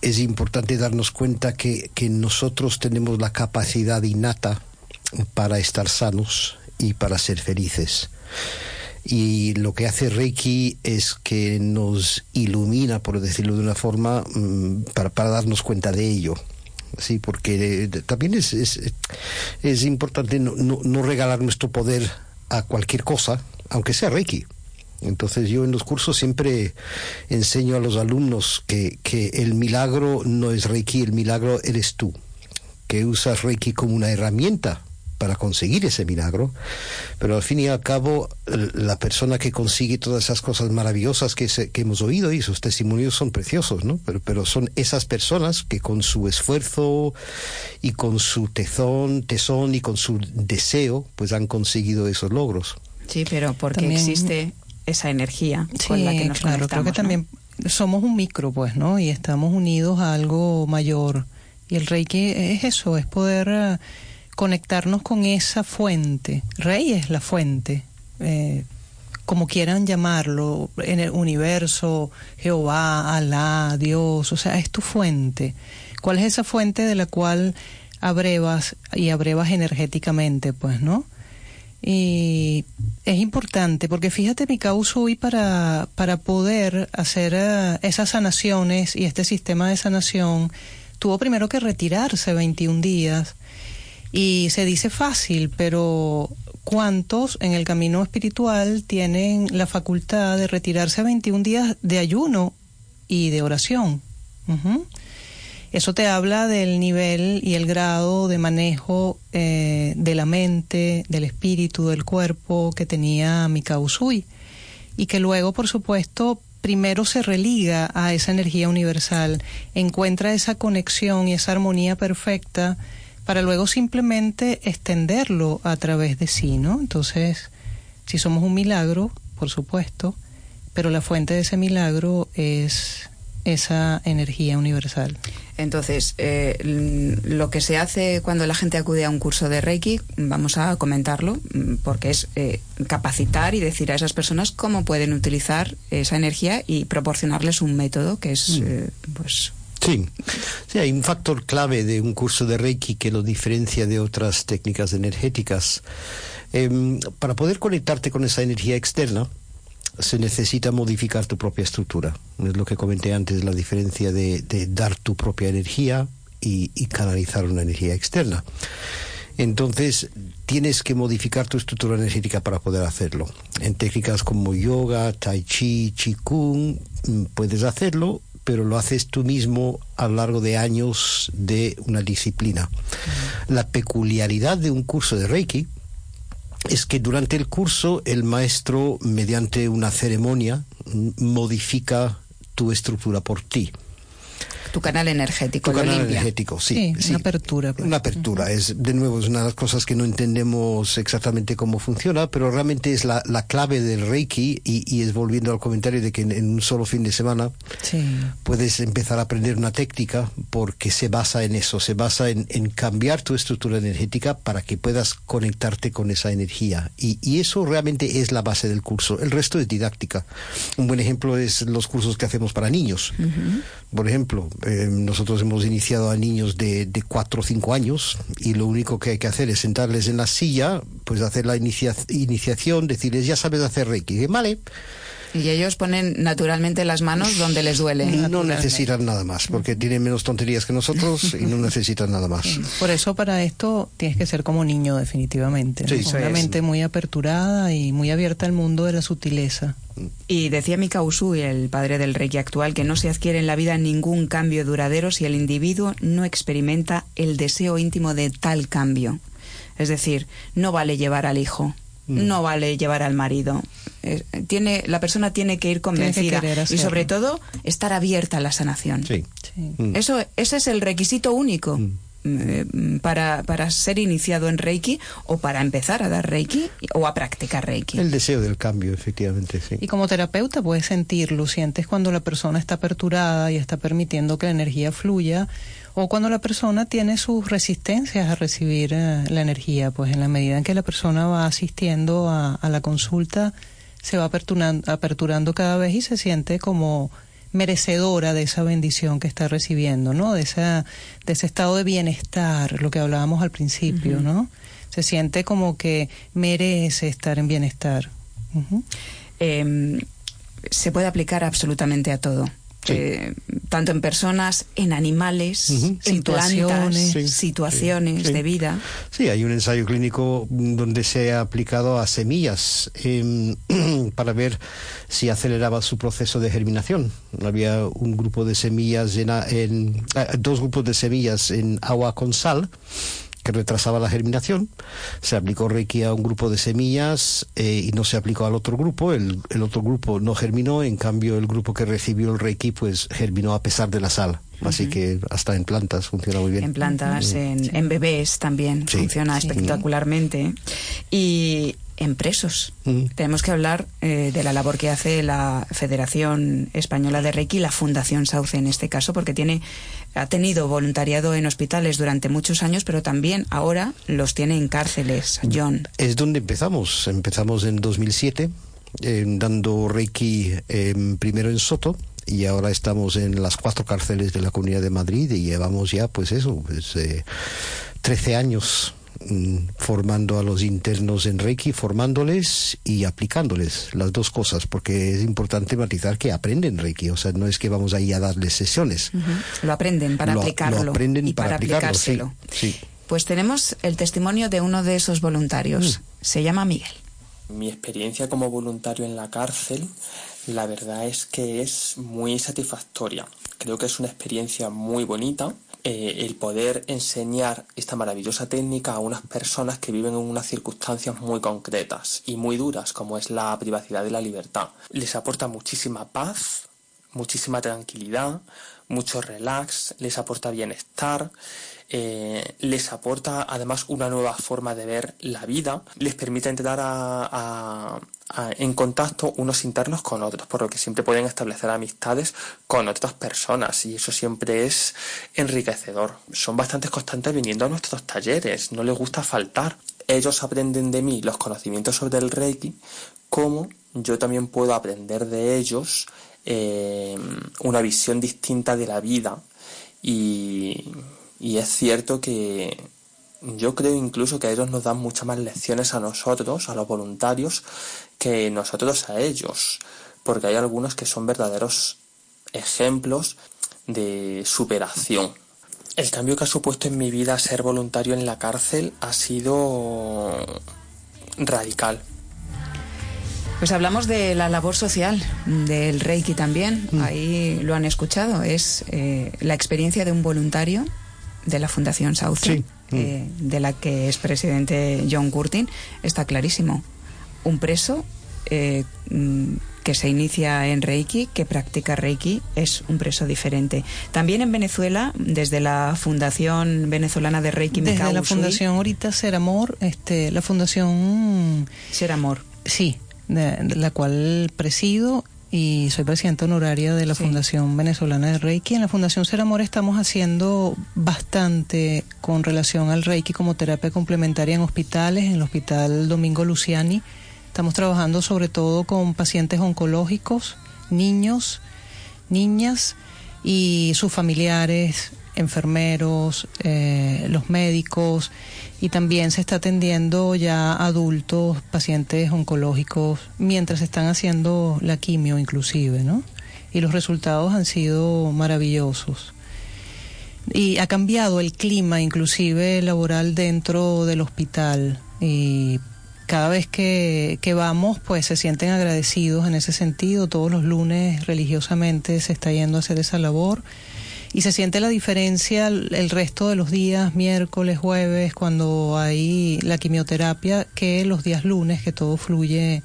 es importante darnos cuenta que, nosotros tenemos la capacidad innata para estar sanos y para ser felices. Y lo que hace Reiki es que nos ilumina, por decirlo de una forma, mm, para, darnos cuenta de ello. Sí, porque eh, también es, importante no, no, no regalar nuestro poder a cualquier cosa, aunque sea Reiki. Entonces yo en los cursos siempre enseño a los alumnos que, que el milagro no es Reiki, el milagro eres tú, que usas Reiki como una herramienta para conseguir ese milagro, pero al fin y al cabo la persona que consigue todas esas cosas maravillosas que, se- que hemos oído y sus testimonios son preciosos, ¿no? Pero, pero son esas personas que con su esfuerzo y con su tesón, tesón y con su deseo, pues han conseguido esos logros. Sí, pero porque También- existe esa energía Sí, con la que nos claro, creo que también somos un micro, pues, ¿no? Y estamos unidos a algo mayor. Y el Reiki es eso, es poder eh, conectarnos con esa fuente. Rey es la fuente, eh, como quieran llamarlo, en el universo, Jehová, Alá, Dios, o sea, es tu fuente. ¿Cuál es esa fuente de la cual abrevas y abrevas energéticamente, pues, ¿no? Y es importante porque fíjate mi causa hoy para, para poder hacer eh, esas sanaciones y este sistema de sanación tuvo primero que retirarse 21 días y se dice fácil, pero ¿cuántos en el camino espiritual tienen la facultad de retirarse 21 días de ayuno y de oración? Eso te habla del nivel y el grado de manejo eh, de la mente, del espíritu, del cuerpo que tenía Mikao Usui. Y que luego, por supuesto, primero se religa a esa energía universal, encuentra esa conexión y esa armonía perfecta para luego simplemente extenderlo a través de sí, ¿no? Entonces, si somos un milagro, por supuesto, pero la fuente de ese milagro es esa energía universal. Entonces, eh, lo que se hace cuando la gente acude a un curso de Reiki, vamos a comentarlo, mm, porque es eh, capacitar y decir a esas personas cómo pueden utilizar esa energía y proporcionarles un método que es, eh, pues, Sí. sí, hay un factor clave de un curso de Reiki que lo diferencia de otras técnicas energéticas. Em, para poder conectarte con esa energía externa, se necesita modificar tu propia estructura. Es lo que comenté antes, la diferencia de, de dar tu propia energía y, y canalizar una energía externa. Entonces, tienes que modificar tu estructura energética para poder hacerlo. En técnicas como yoga, tai chi, qigong, mm, puedes hacerlo, pero lo haces tú mismo a lo largo de años de una disciplina. La peculiaridad de un curso de Reiki es que durante el curso el maestro, mediante una ceremonia, modifica tu estructura por ti. Tu canal energético, Tu canal limpia. energético, sí. Sí, una apertura. pues. Una apertura, es de nuevo es una de las cosas que no entendemos exactamente cómo funciona, pero realmente es la, la clave del Reiki y, y es volviendo al comentario de que en, en un solo fin de semana Sí. puedes empezar a aprender una técnica porque se basa en eso, se basa en, en cambiar tu estructura energética para que puedas conectarte con esa energía. Y, y eso realmente es la base del curso. El resto es didáctica. Un buen ejemplo es los cursos que hacemos para niños. Por ejemplo, eh, nosotros hemos iniciado a niños de, de 4 o 5 años y lo único que hay que hacer es sentarles en la silla, pues hacer la inicia- iniciación, decirles, ya sabes hacer Reiki. Vale, Y ellos ponen naturalmente las manos donde les duele. no necesitan nada más, porque tienen menos tonterías que nosotros y no necesitan nada más. Por eso para esto tienes que ser como niño definitivamente, ¿no? Sí, Con sí, una es. mente muy aperturada y muy abierta al mundo de la sutileza. Y decía Mikao Usui, el padre del Reiki actual, que no se adquiere en la vida ningún cambio duradero si el individuo no experimenta el deseo íntimo de tal cambio. Es decir, no vale llevar al hijo, no vale llevar al marido. Eh, tiene, la persona tiene que ir que convencida querer y sobre todo estar abierta a la sanación. Sí. Sí. Mm. Eso, ese es el requisito único eh, para, para ser iniciado en Reiki o para empezar a dar Reiki o a practicar Reiki. El deseo del cambio, efectivamente, sí. Y como terapeuta puedes sentirlo, sientes cuando la persona está aperturada y está permitiendo que la energía fluya, o cuando la persona tiene sus resistencias a recibir eh, la energía, pues en la medida en que la persona va asistiendo a, a la consulta, se va aperturando, aperturando cada vez y se siente como merecedora de esa bendición que está recibiendo, ¿no? De esa, de ese estado de bienestar, lo que hablábamos al principio, ¿no? Se siente como que merece estar en bienestar. Eh, se puede aplicar absolutamente a todo. Sí. Eh, tanto en personas, en animales, Ujú. en Situaciones. Sí. situaciones Sí. de vida. Sí, hay un ensayo clínico donde se ha aplicado a semillas em, *clears throat* para ver si aceleraba su proceso de germinación. Había un grupo de semillas en, en- ah, dos grupos de semillas en agua con sal que retrasaba la germinación. Se aplicó Reiki a un grupo de semillas eh, y no se aplicó al otro grupo. El, el otro grupo no germinó, en cambio el grupo que recibió el Reiki pues germinó a pesar de la sal. Así que hasta en plantas funciona muy bien. En plantas, en, en bebés también Sí. funciona Sí. espectacularmente. Y en presos. Mm. Tenemos que hablar eh, de la labor que hace la Federación Española de Reiki, la Fundación Sauce en este caso, porque tiene ha tenido voluntariado en hospitales durante muchos años, pero también ahora los tiene en cárceles. John. Es donde empezamos. Empezamos en 2007 eh, dando Reiki eh, primero en Soto y ahora estamos en las cuatro cárceles de la Comunidad de Madrid y llevamos ya, pues eso, pues, eh, 13 años mm, formando a los internos en Reiki, formándoles y aplicándoles las dos cosas, porque es importante matizar que aprenden Reiki, o sea, no es que vamos ahí a darles sesiones. Lo aprenden para Lo- lo aplicarlo aprenden y para para, aplicarlo, sí, aplicárselo. sí. Pues tenemos el testimonio de uno de esos voluntarios. Se llama Miguel. Mi experiencia como voluntario en la cárcel, la verdad es que es muy satisfactoria. Creo que es una experiencia muy bonita eh, el poder enseñar esta maravillosa técnica a unas personas que viven en unas circunstancias muy concretas y muy duras, como es la privacidad de la libertad. Les aporta muchísima paz, muchísima tranquilidad, mucho relax, les aporta bienestar, eh, les aporta además una nueva forma de ver la vida, les permite entrar a- en contacto unos internos con otros, por lo que siempre pueden establecer amistades con otras personas y eso siempre es enriquecedor. Son bastante constantes viniendo a nuestros talleres, no les gusta faltar. Ellos aprenden de mí los conocimientos sobre el Reiki, como yo también puedo aprender de ellos eh, una visión distinta de la vida y, y es cierto que yo creo incluso que ellos nos dan muchas más lecciones a nosotros, a los voluntarios, que nosotros a ellos, porque hay algunos que son verdaderos ejemplos de superación. El cambio que ha supuesto en mi vida ser voluntario en la cárcel ha sido radical. Pues hablamos de la labor social, del Reiki también. Ahí lo han escuchado. Es eh, la experiencia de un voluntario de la Fundación Sauce, Sí. eh, de la que es presidente John Curtin. Está clarísimo. Un preso eh, mm, que se inicia en Reiki, que practica Reiki, es un preso diferente. También en Venezuela, desde la Fundación Venezolana de Reiki, Desde Mikao la Usui, Fundación ahorita Ser Amor, este, la Fundación Ser Amor. Sí, de, de la cual presido y soy presidenta honoraria de la Sí. Fundación Venezolana de Reiki. En la Fundación Ser Amor estamos haciendo bastante con relación al Reiki como terapia complementaria en hospitales, en el Hospital Domingo Luciani. Estamos trabajando sobre todo con pacientes oncológicos, niños, niñas y sus familiares, enfermeros, eh, los médicos y también se está atendiendo ya adultos, pacientes oncológicos, mientras están haciendo la quimio inclusive, ¿no? Y los resultados han sido maravillosos. Y ha cambiado el clima inclusive laboral dentro del hospital y cada vez que, que vamos pues se sienten agradecidos en ese sentido. Todos los lunes religiosamente se está yendo a hacer esa labor y se siente la diferencia el, resto de los días, miércoles, jueves, cuando hay la quimioterapia, que los días lunes, que todo fluye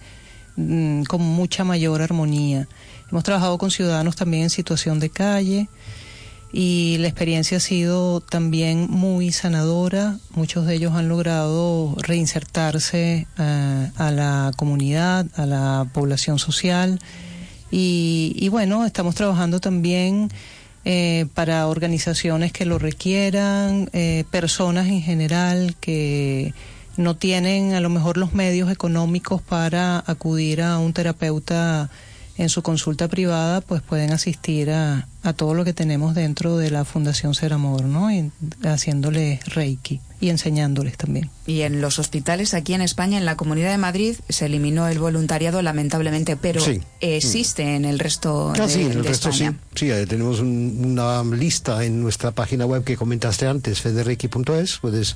mm, con mucha mayor armonía. Hemos trabajado con ciudadanos también en situación de calle y la experiencia ha sido también muy sanadora. Muchos de ellos han logrado reinsertarse eh, a la comunidad, a la población social y, y bueno, estamos trabajando también eh, para organizaciones que lo requieran, eh, personas en general que no tienen a lo mejor los medios económicos para acudir a un terapeuta en su consulta privada, pues pueden asistir a, a todo lo que tenemos dentro de la Fundación Ser Amor, ¿no? Y haciéndoles Reiki y enseñándoles también. Y en los hospitales aquí en España, en la Comunidad de Madrid, se eliminó el voluntariado lamentablemente, pero Sí. existe en el resto Ah, de, sí, en el de resto España. sí. Sí, eh, tenemos un- una lista en nuestra página web que comentaste antes, federeiki.es. Puedes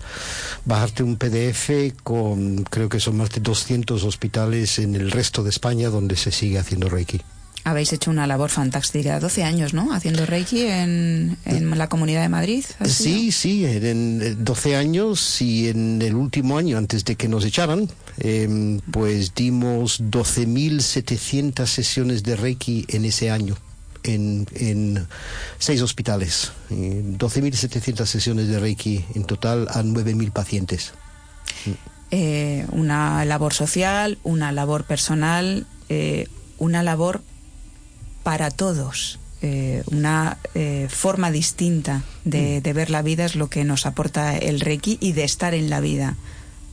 bajarte un PDF con, creo que son más de 200 hospitales en el resto de España donde se sigue haciendo Reiki. Habéis hecho una labor fantástica, 12 años, ¿no? Haciendo Reiki en, en la Comunidad de Madrid. Sí, sí, en eh, 12 años y en el último año, antes de que nos echaran, em, pues dimos 12.700 sesiones de Reiki en ese año. En, en seis hospitales, Eh, 12.700 sesiones de Reiki en total a 9.000 pacientes. eh, una labor social, una labor personal, eh, una labor para todos. eh, una eh, forma distinta de, de ver la vida es lo que nos aporta el Reiki y de estar en la vida.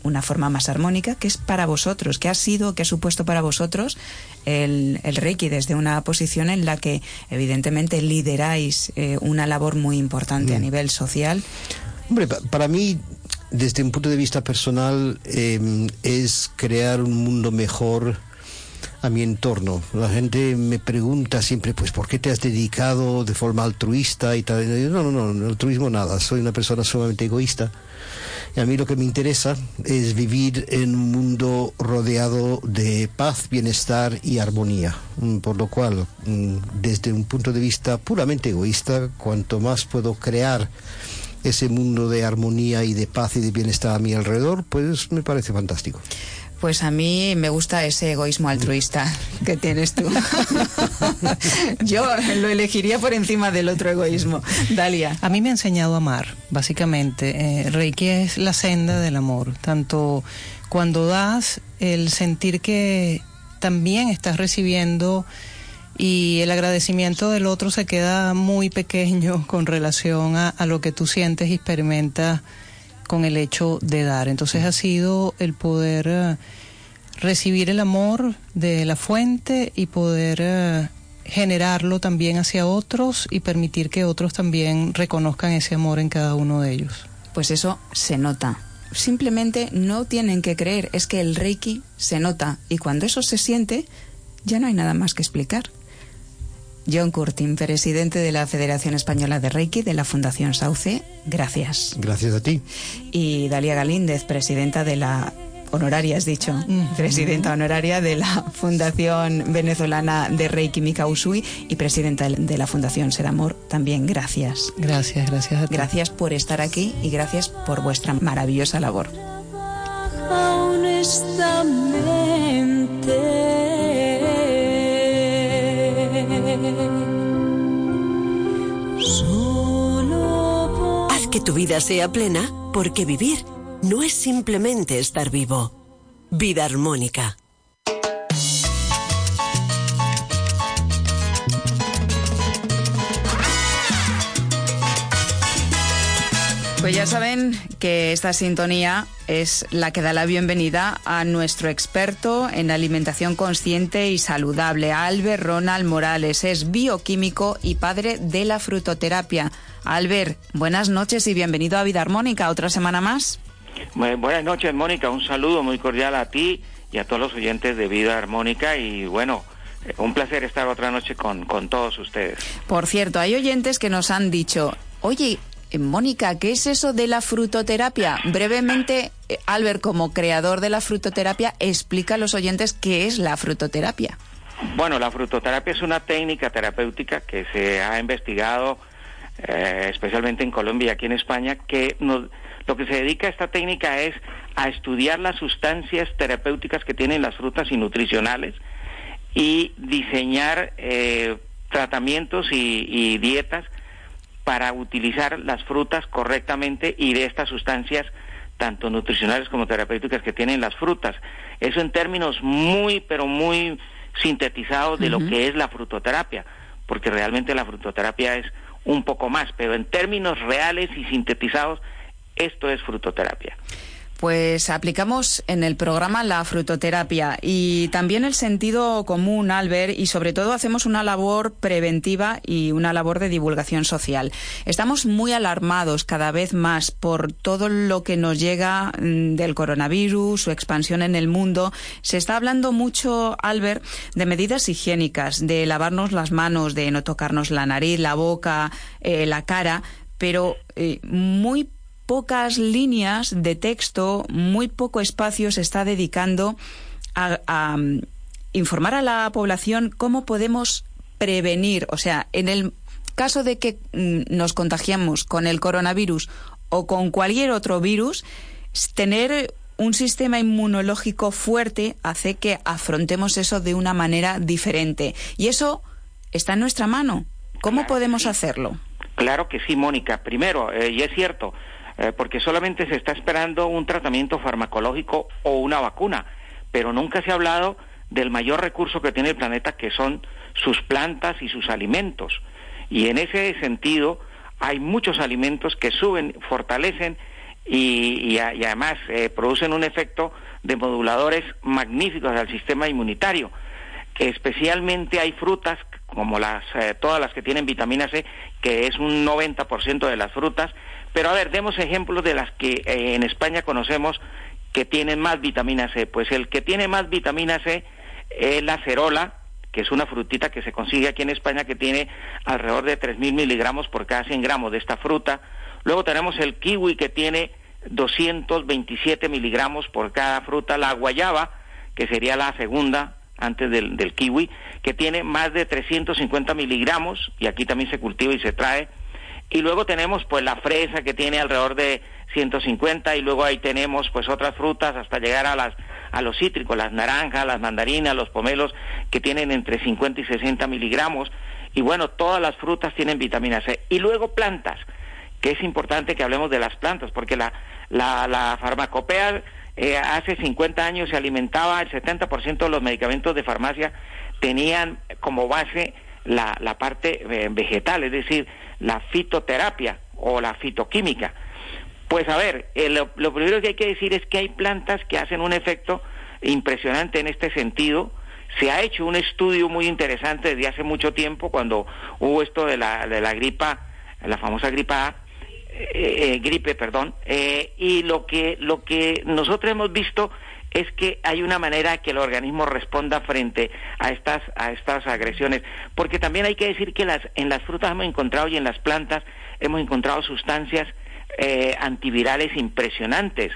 Una forma más armónica que es para vosotros, que ha sido, que ha supuesto para vosotros el, el Reiki desde una posición en la que evidentemente lideráis eh, una labor muy importante a nivel social. Hombre, pa- para mí, desde un punto de vista personal, em, es crear un mundo mejor a mi entorno. La gente me pregunta siempre, pues, ¿por qué te has dedicado de forma altruista y tal? Yo, no, no, no, altruismo nada. Soy una persona sumamente egoísta. Y a mí lo que me interesa es vivir en un mundo rodeado de paz, bienestar y armonía. Mm, Por lo cual, mm, desde un punto de vista puramente egoísta, cuanto más puedo crear ese mundo de armonía y de paz y de bienestar a mi alrededor, pues me parece fantástico. Pues a mí me gusta ese egoísmo altruista que tienes tú. *laughs* Yo lo elegiría por encima del otro egoísmo. Dalia. A mí me ha enseñado a amar, básicamente. Eh, Reiki es la senda del amor. Tanto cuando das, el sentir que también estás recibiendo y el agradecimiento del otro se queda muy pequeño con relación a, a lo que tú sientes y experimentas con el hecho de dar. Entonces ha sido el poder eh, recibir el amor de la fuente y poder eh, generarlo también hacia otros y permitir que otros también reconozcan ese amor en cada uno de ellos. Pues eso se nota. Simplemente no tienen que creer, es que el Reiki se nota y cuando eso se siente ya no hay nada más que explicar. John Curtin, presidente de la Federación Española de Reiki de la Fundación Sauce, gracias. Gracias a ti. Y Dalia Galíndez, presidenta de la honoraria, has dicho, presidenta honoraria de la Fundación Venezolana de Reiki Mika Usui y presidenta de la Fundación Ser Amor, también gracias. Gracias, gracias a ti. Gracias por estar aquí y gracias por vuestra maravillosa labor. Haz que tu vida sea plena, porque vivir no es simplemente estar vivo. Vida armónica. Pues ya saben que esta sintonía es la que da la bienvenida a nuestro experto en alimentación consciente y saludable, Albert Ronald Morales. Es bioquímico y padre de la frutoterapia. Albert, buenas noches y bienvenido a Vida Armónica, otra semana más. Bu- Buenas noches, Mónica. Un saludo muy cordial a ti y a todos los oyentes de Vida Armónica. Y bueno, eh, un placer estar otra noche con, con todos ustedes. Por cierto, hay oyentes que nos han dicho, oye, Mónica, ¿qué es eso de la frutoterapia? Brevemente, eh, Albert, como creador de la frutoterapia, explica a los oyentes qué es la frutoterapia. Bueno, la frutoterapia es una técnica terapéutica que se ha investigado eh, especialmente en Colombia y aquí en España, que lo que se dedica a esta técnica es a estudiar las sustancias terapéuticas que tienen las frutas y nutricionales y diseñar eh, tratamientos y dietas para utilizar las frutas correctamente y de estas sustancias tanto nutricionales como terapéuticas que tienen las frutas. Eso en términos muy, pero muy sintetizados de lo que es la frutoterapia, porque realmente la frutoterapia es un poco más, pero en términos reales y sintetizados, esto es frutoterapia. Pues aplicamos en el programa la frutoterapia y también el sentido común, Albert, y sobre todo hacemos una labor preventiva y una labor de divulgación social. Estamos muy alarmados cada vez más por todo lo que nos llega mm, del coronavirus, su expansión en el mundo. Se está hablando mucho, Albert, de medidas higiénicas, de lavarnos las manos, de no tocarnos la nariz, la boca, eh, la cara, pero eh, muy pocas líneas de texto, muy poco espacio se está dedicando a, mm, informar a la población cómo podemos prevenir, o sea, en el caso de que mm, nos contagiamos con el coronavirus o con cualquier otro virus, tener un sistema inmunológico fuerte hace que afrontemos eso de una manera diferente. Y eso está en nuestra mano. ¿Cómo podemos hacerlo? Claro que sí, Mónica. Primero, eh, y es cierto, eh, porque solamente se está esperando un tratamiento farmacológico o una vacuna, pero nunca se ha hablado del mayor recurso que tiene el planeta, que son sus plantas y sus alimentos. Y en ese sentido, hay muchos alimentos que suben, fortalecen y, además eh, producen un efecto de moduladores magníficos al sistema inmunitario. Especialmente hay frutas como las eh, todas las que tienen vitamina C, que es un 90% de las frutas, pero a ver, demos ejemplos de las que eh, en España conocemos que tienen más vitamina C. Pues el que tiene más vitamina C es la cerola, que es una frutita que se consigue aquí en España que tiene alrededor de 3.000 miligramos por cada 100 gramos de esta fruta. Luego tenemos el kiwi que tiene 227 miligramos por cada fruta. La guayaba, que sería la segunda antes del, del kiwi, que tiene más de 350 miligramos, y aquí también se cultiva y se trae y luego tenemos pues la fresa que tiene alrededor de 150 y luego ahí tenemos pues otras frutas hasta llegar a las a los cítricos, las naranjas, las mandarinas, los pomelos que tienen entre 50 y 60 miligramos. Y bueno, todas las frutas tienen vitamina C. Y luego plantas, que es importante que hablemos de las plantas porque la, la, la farmacopea eh, hace 50 años se alimentaba, el 70% de los medicamentos de farmacia tenían como base la, la parte eh, vegetal, es decir, la fitoterapia o la fitoquímica. Pues a ver, eh, lo, primero que hay que decir es que hay plantas que hacen un efecto impresionante en este sentido. Se ha hecho un estudio muy interesante desde hace mucho tiempo, cuando hubo esto de la, de la gripa, la famosa gripa eh, eh, gripe, perdón, y lo que, lo que nosotros hemos visto es que hay una manera que el organismo responda frente a estas, a estas agresiones. Porque también hay que decir que las, en las frutas hemos encontrado y en las plantas hemos encontrado sustancias eh, antivirales impresionantes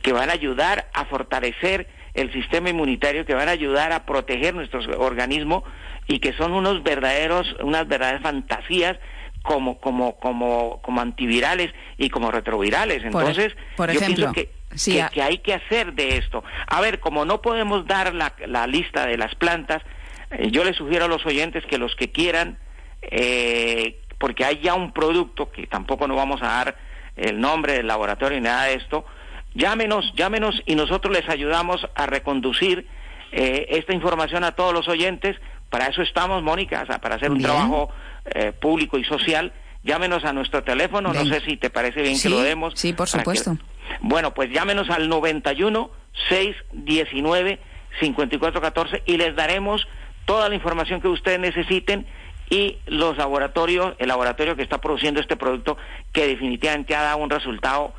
que van a ayudar a fortalecer el sistema inmunitario, que van a ayudar a proteger nuestro organismo y que son unos verdaderos, unas verdaderas fantasías como, como, como, como antivirales y como retrovirales. Entonces, por, ejemplo, que que, hay que hacer de esto. A ver, como no podemos dar la, la lista de las plantas, eh, yo les sugiero a los oyentes que los que quieran, eh, porque hay ya un producto que tampoco no vamos a dar el nombre del laboratorio ni nada de esto, llámenos, llámenos y nosotros les ayudamos a reconducir eh, esta información a todos los oyentes. Para eso estamos, Mónica, para hacer un trabajo público y social. Llámenos a nuestro teléfono, no sé si te parece bien que lo demos. Sí, por supuesto. Bueno, pues llámenos al 91 619 5414 y les daremos toda la información que ustedes necesiten y los laboratorios, el laboratorio que está produciendo este producto que definitivamente ha dado un resultado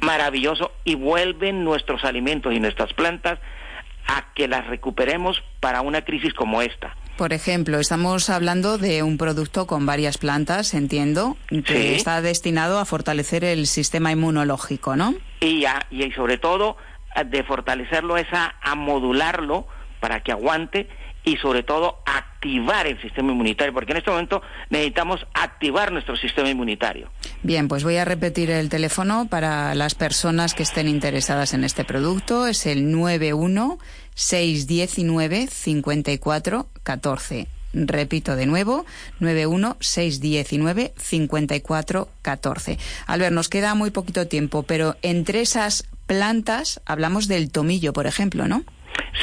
maravilloso y vuelven nuestros alimentos y nuestras plantas a que las recuperemos para una crisis como esta. Por ejemplo, estamos hablando de un producto con varias plantas, entiendo, que está destinado a fortalecer el sistema inmunológico, ¿no? Y, y sobre todo de fortalecerlo es a, modularlo para que aguante y sobre todo a activar el sistema inmunitario, porque en este momento necesitamos activar nuestro sistema inmunitario. Bien, pues voy a repetir el teléfono para las personas que estén interesadas en este producto. Es el 91 619 54 14. Repito de nuevo, 916195414. Albert, nos queda muy poquito tiempo, pero entre esas plantas hablamos del tomillo, por ejemplo, ¿no?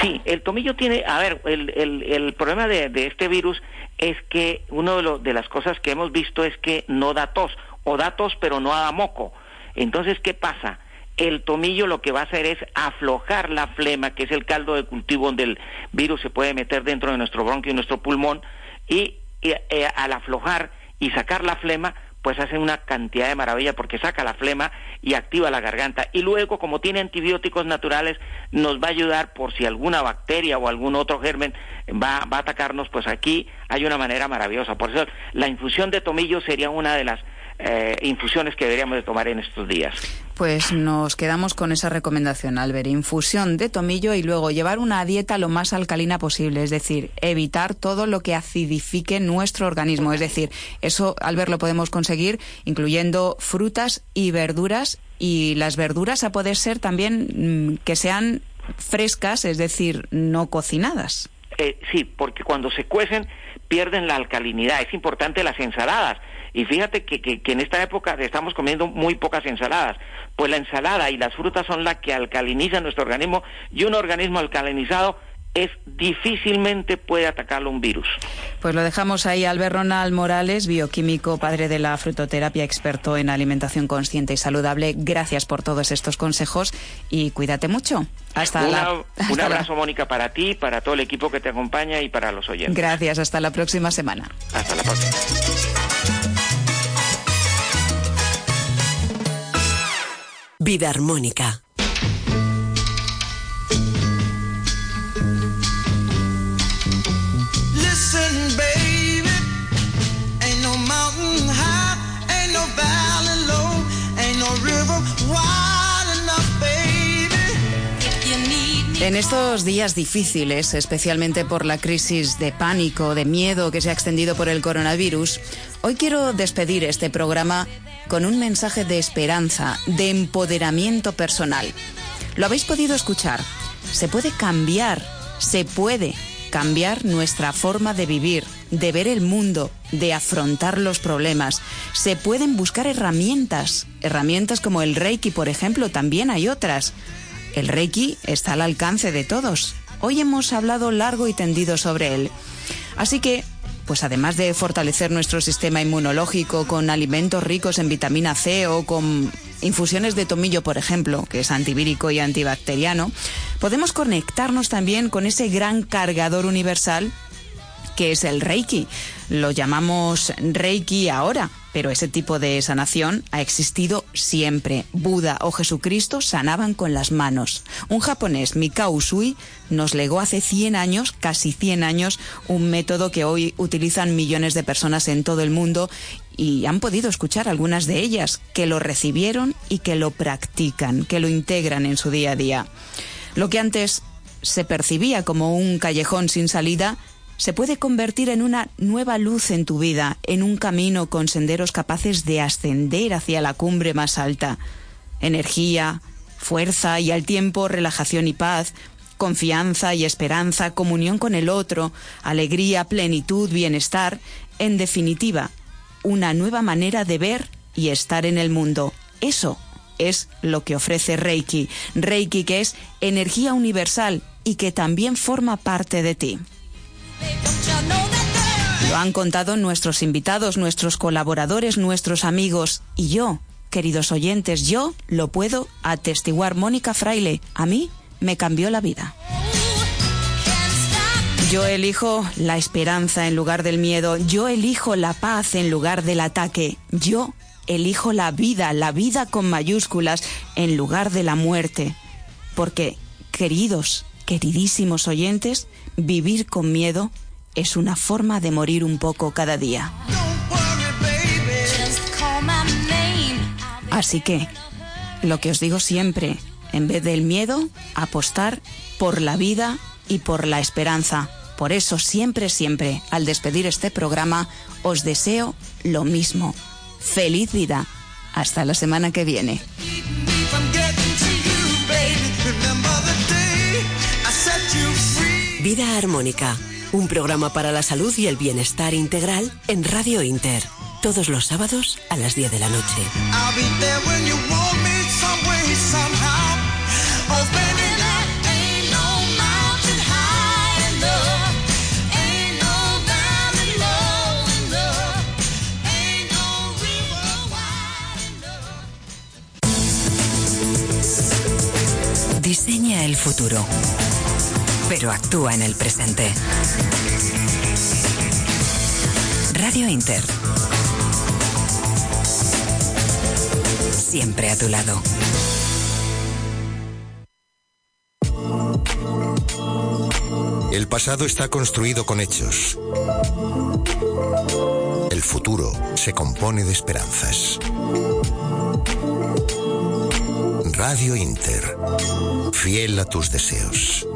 Sí, el tomillo tiene, a ver, el, el, problema de, de, este virus es que una de, de las cosas que hemos visto es que no da tos, o da tos pero no da moco. Entonces, ¿qué pasa? El tomillo lo que va a hacer es aflojar la flema, que es el caldo de cultivo donde el virus se puede meter dentro de nuestro bronquio y nuestro pulmón, y, eh, al aflojar y sacar la flema, pues hace una cantidad de maravilla porque saca la flema y activa la garganta. Y luego, como tiene antibióticos naturales, nos va a ayudar por si alguna bacteria o algún otro germen va, va a atacarnos, pues aquí hay una manera maravillosa. Por eso la infusión de tomillo sería una de las eh, infusiones que deberíamos de tomar en estos días. Pues nos quedamos con esa recomendación, Albert. Infusión de tomillo y luego llevar una dieta lo más alcalina posible, es decir, evitar todo lo que acidifique nuestro organismo. Es decir, eso, Albert, lo podemos conseguir incluyendo frutas y verduras y las verduras a poder ser también mm, que sean frescas, es decir, no cocinadas. Eh, sí, porque cuando se cuecen pierden la alcalinidad. Es importante las ensaladas y fíjate que, que, que, en esta época estamos comiendo muy pocas ensaladas. Pues la ensalada y las frutas son las que alcalinizan nuestro organismo y un organismo alcalinizado es difícilmente puede atacarlo un virus. Pues lo dejamos ahí. Albert Ronald Morales, bioquímico, padre de la frutoterapia, experto en alimentación consciente y saludable. Gracias por todos estos consejos y cuídate mucho. Hasta Una, la. un *laughs* hasta abrazo, la- Mónica, para ti, para todo el equipo que te acompaña y para los oyentes. Gracias. Hasta la próxima semana. Hasta la próxima. Vida armónica. En estos días difíciles, especialmente por la crisis de pánico, de miedo que se ha extendido por el coronavirus, hoy quiero despedir este programa con un mensaje de esperanza, de empoderamiento personal. Lo habéis podido escuchar. Se puede cambiar, se puede cambiar nuestra forma de vivir, de ver el mundo, de afrontar los problemas. Se pueden buscar herramientas, herramientas como el Reiki, por ejemplo, también hay otras. El Reiki está al alcance de todos. Hoy hemos hablado largo y tendido sobre él. Así que, pues además de fortalecer nuestro sistema inmunológico con alimentos ricos en vitamina C o con infusiones de tomillo, por ejemplo, que es antivírico y antibacteriano, podemos conectarnos también con ese gran cargador universal que es el Reiki. Lo llamamos Reiki ahora, pero ese tipo de sanación ha existido siempre. Buda o Jesucristo sanaban con las manos. Un japonés, Mikao Usui, nos legó hace 100 años, casi 100 años, un método que hoy utilizan millones de personas en todo el mundo y han podido escuchar algunas de ellas que lo recibieron y que lo practican, que lo integran en su día a día. Lo que antes se percibía como un callejón sin salida, se puede convertir en una nueva luz en tu vida, en un camino con senderos capaces de ascender hacia la cumbre más alta. Energía, fuerza y al tiempo relajación y paz, confianza y esperanza, comunión con el otro, alegría, plenitud, bienestar, en definitiva, una nueva manera de ver y estar en el mundo. Eso es lo que ofrece Reiki. Reiki que es energía universal y que también forma parte de ti. Lo han contado nuestros invitados, nuestros colaboradores, nuestros amigos y yo, queridos oyentes, yo lo puedo atestiguar. Mónica Fraile, a mí me cambió la vida. Yo elijo la esperanza en lugar del miedo. Yo elijo la paz en lugar del ataque. Yo elijo la vida, la vida con mayúsculas en lugar de la muerte. Porque, queridos, queridísimos oyentes, vivir con miedo es una forma de morir un poco cada día. Así que, lo que os digo siempre, en vez del miedo, apostar por la vida y por la esperanza, Por eso siempre, siempre, al despedir este programa, os deseo lo mismo. Feliz vida. Hasta la semana que viene. Vida Armónica, un programa para la salud y el bienestar integral en Radio Inter. Todos los sábados a las 10 de la noche. Oh, Diseña el futuro, pero actúa en el presente. Radio Inter. Siempre a tu lado. El pasado está construido con hechos. El futuro se compone de esperanzas. Radio Inter. Fiel a tus deseos.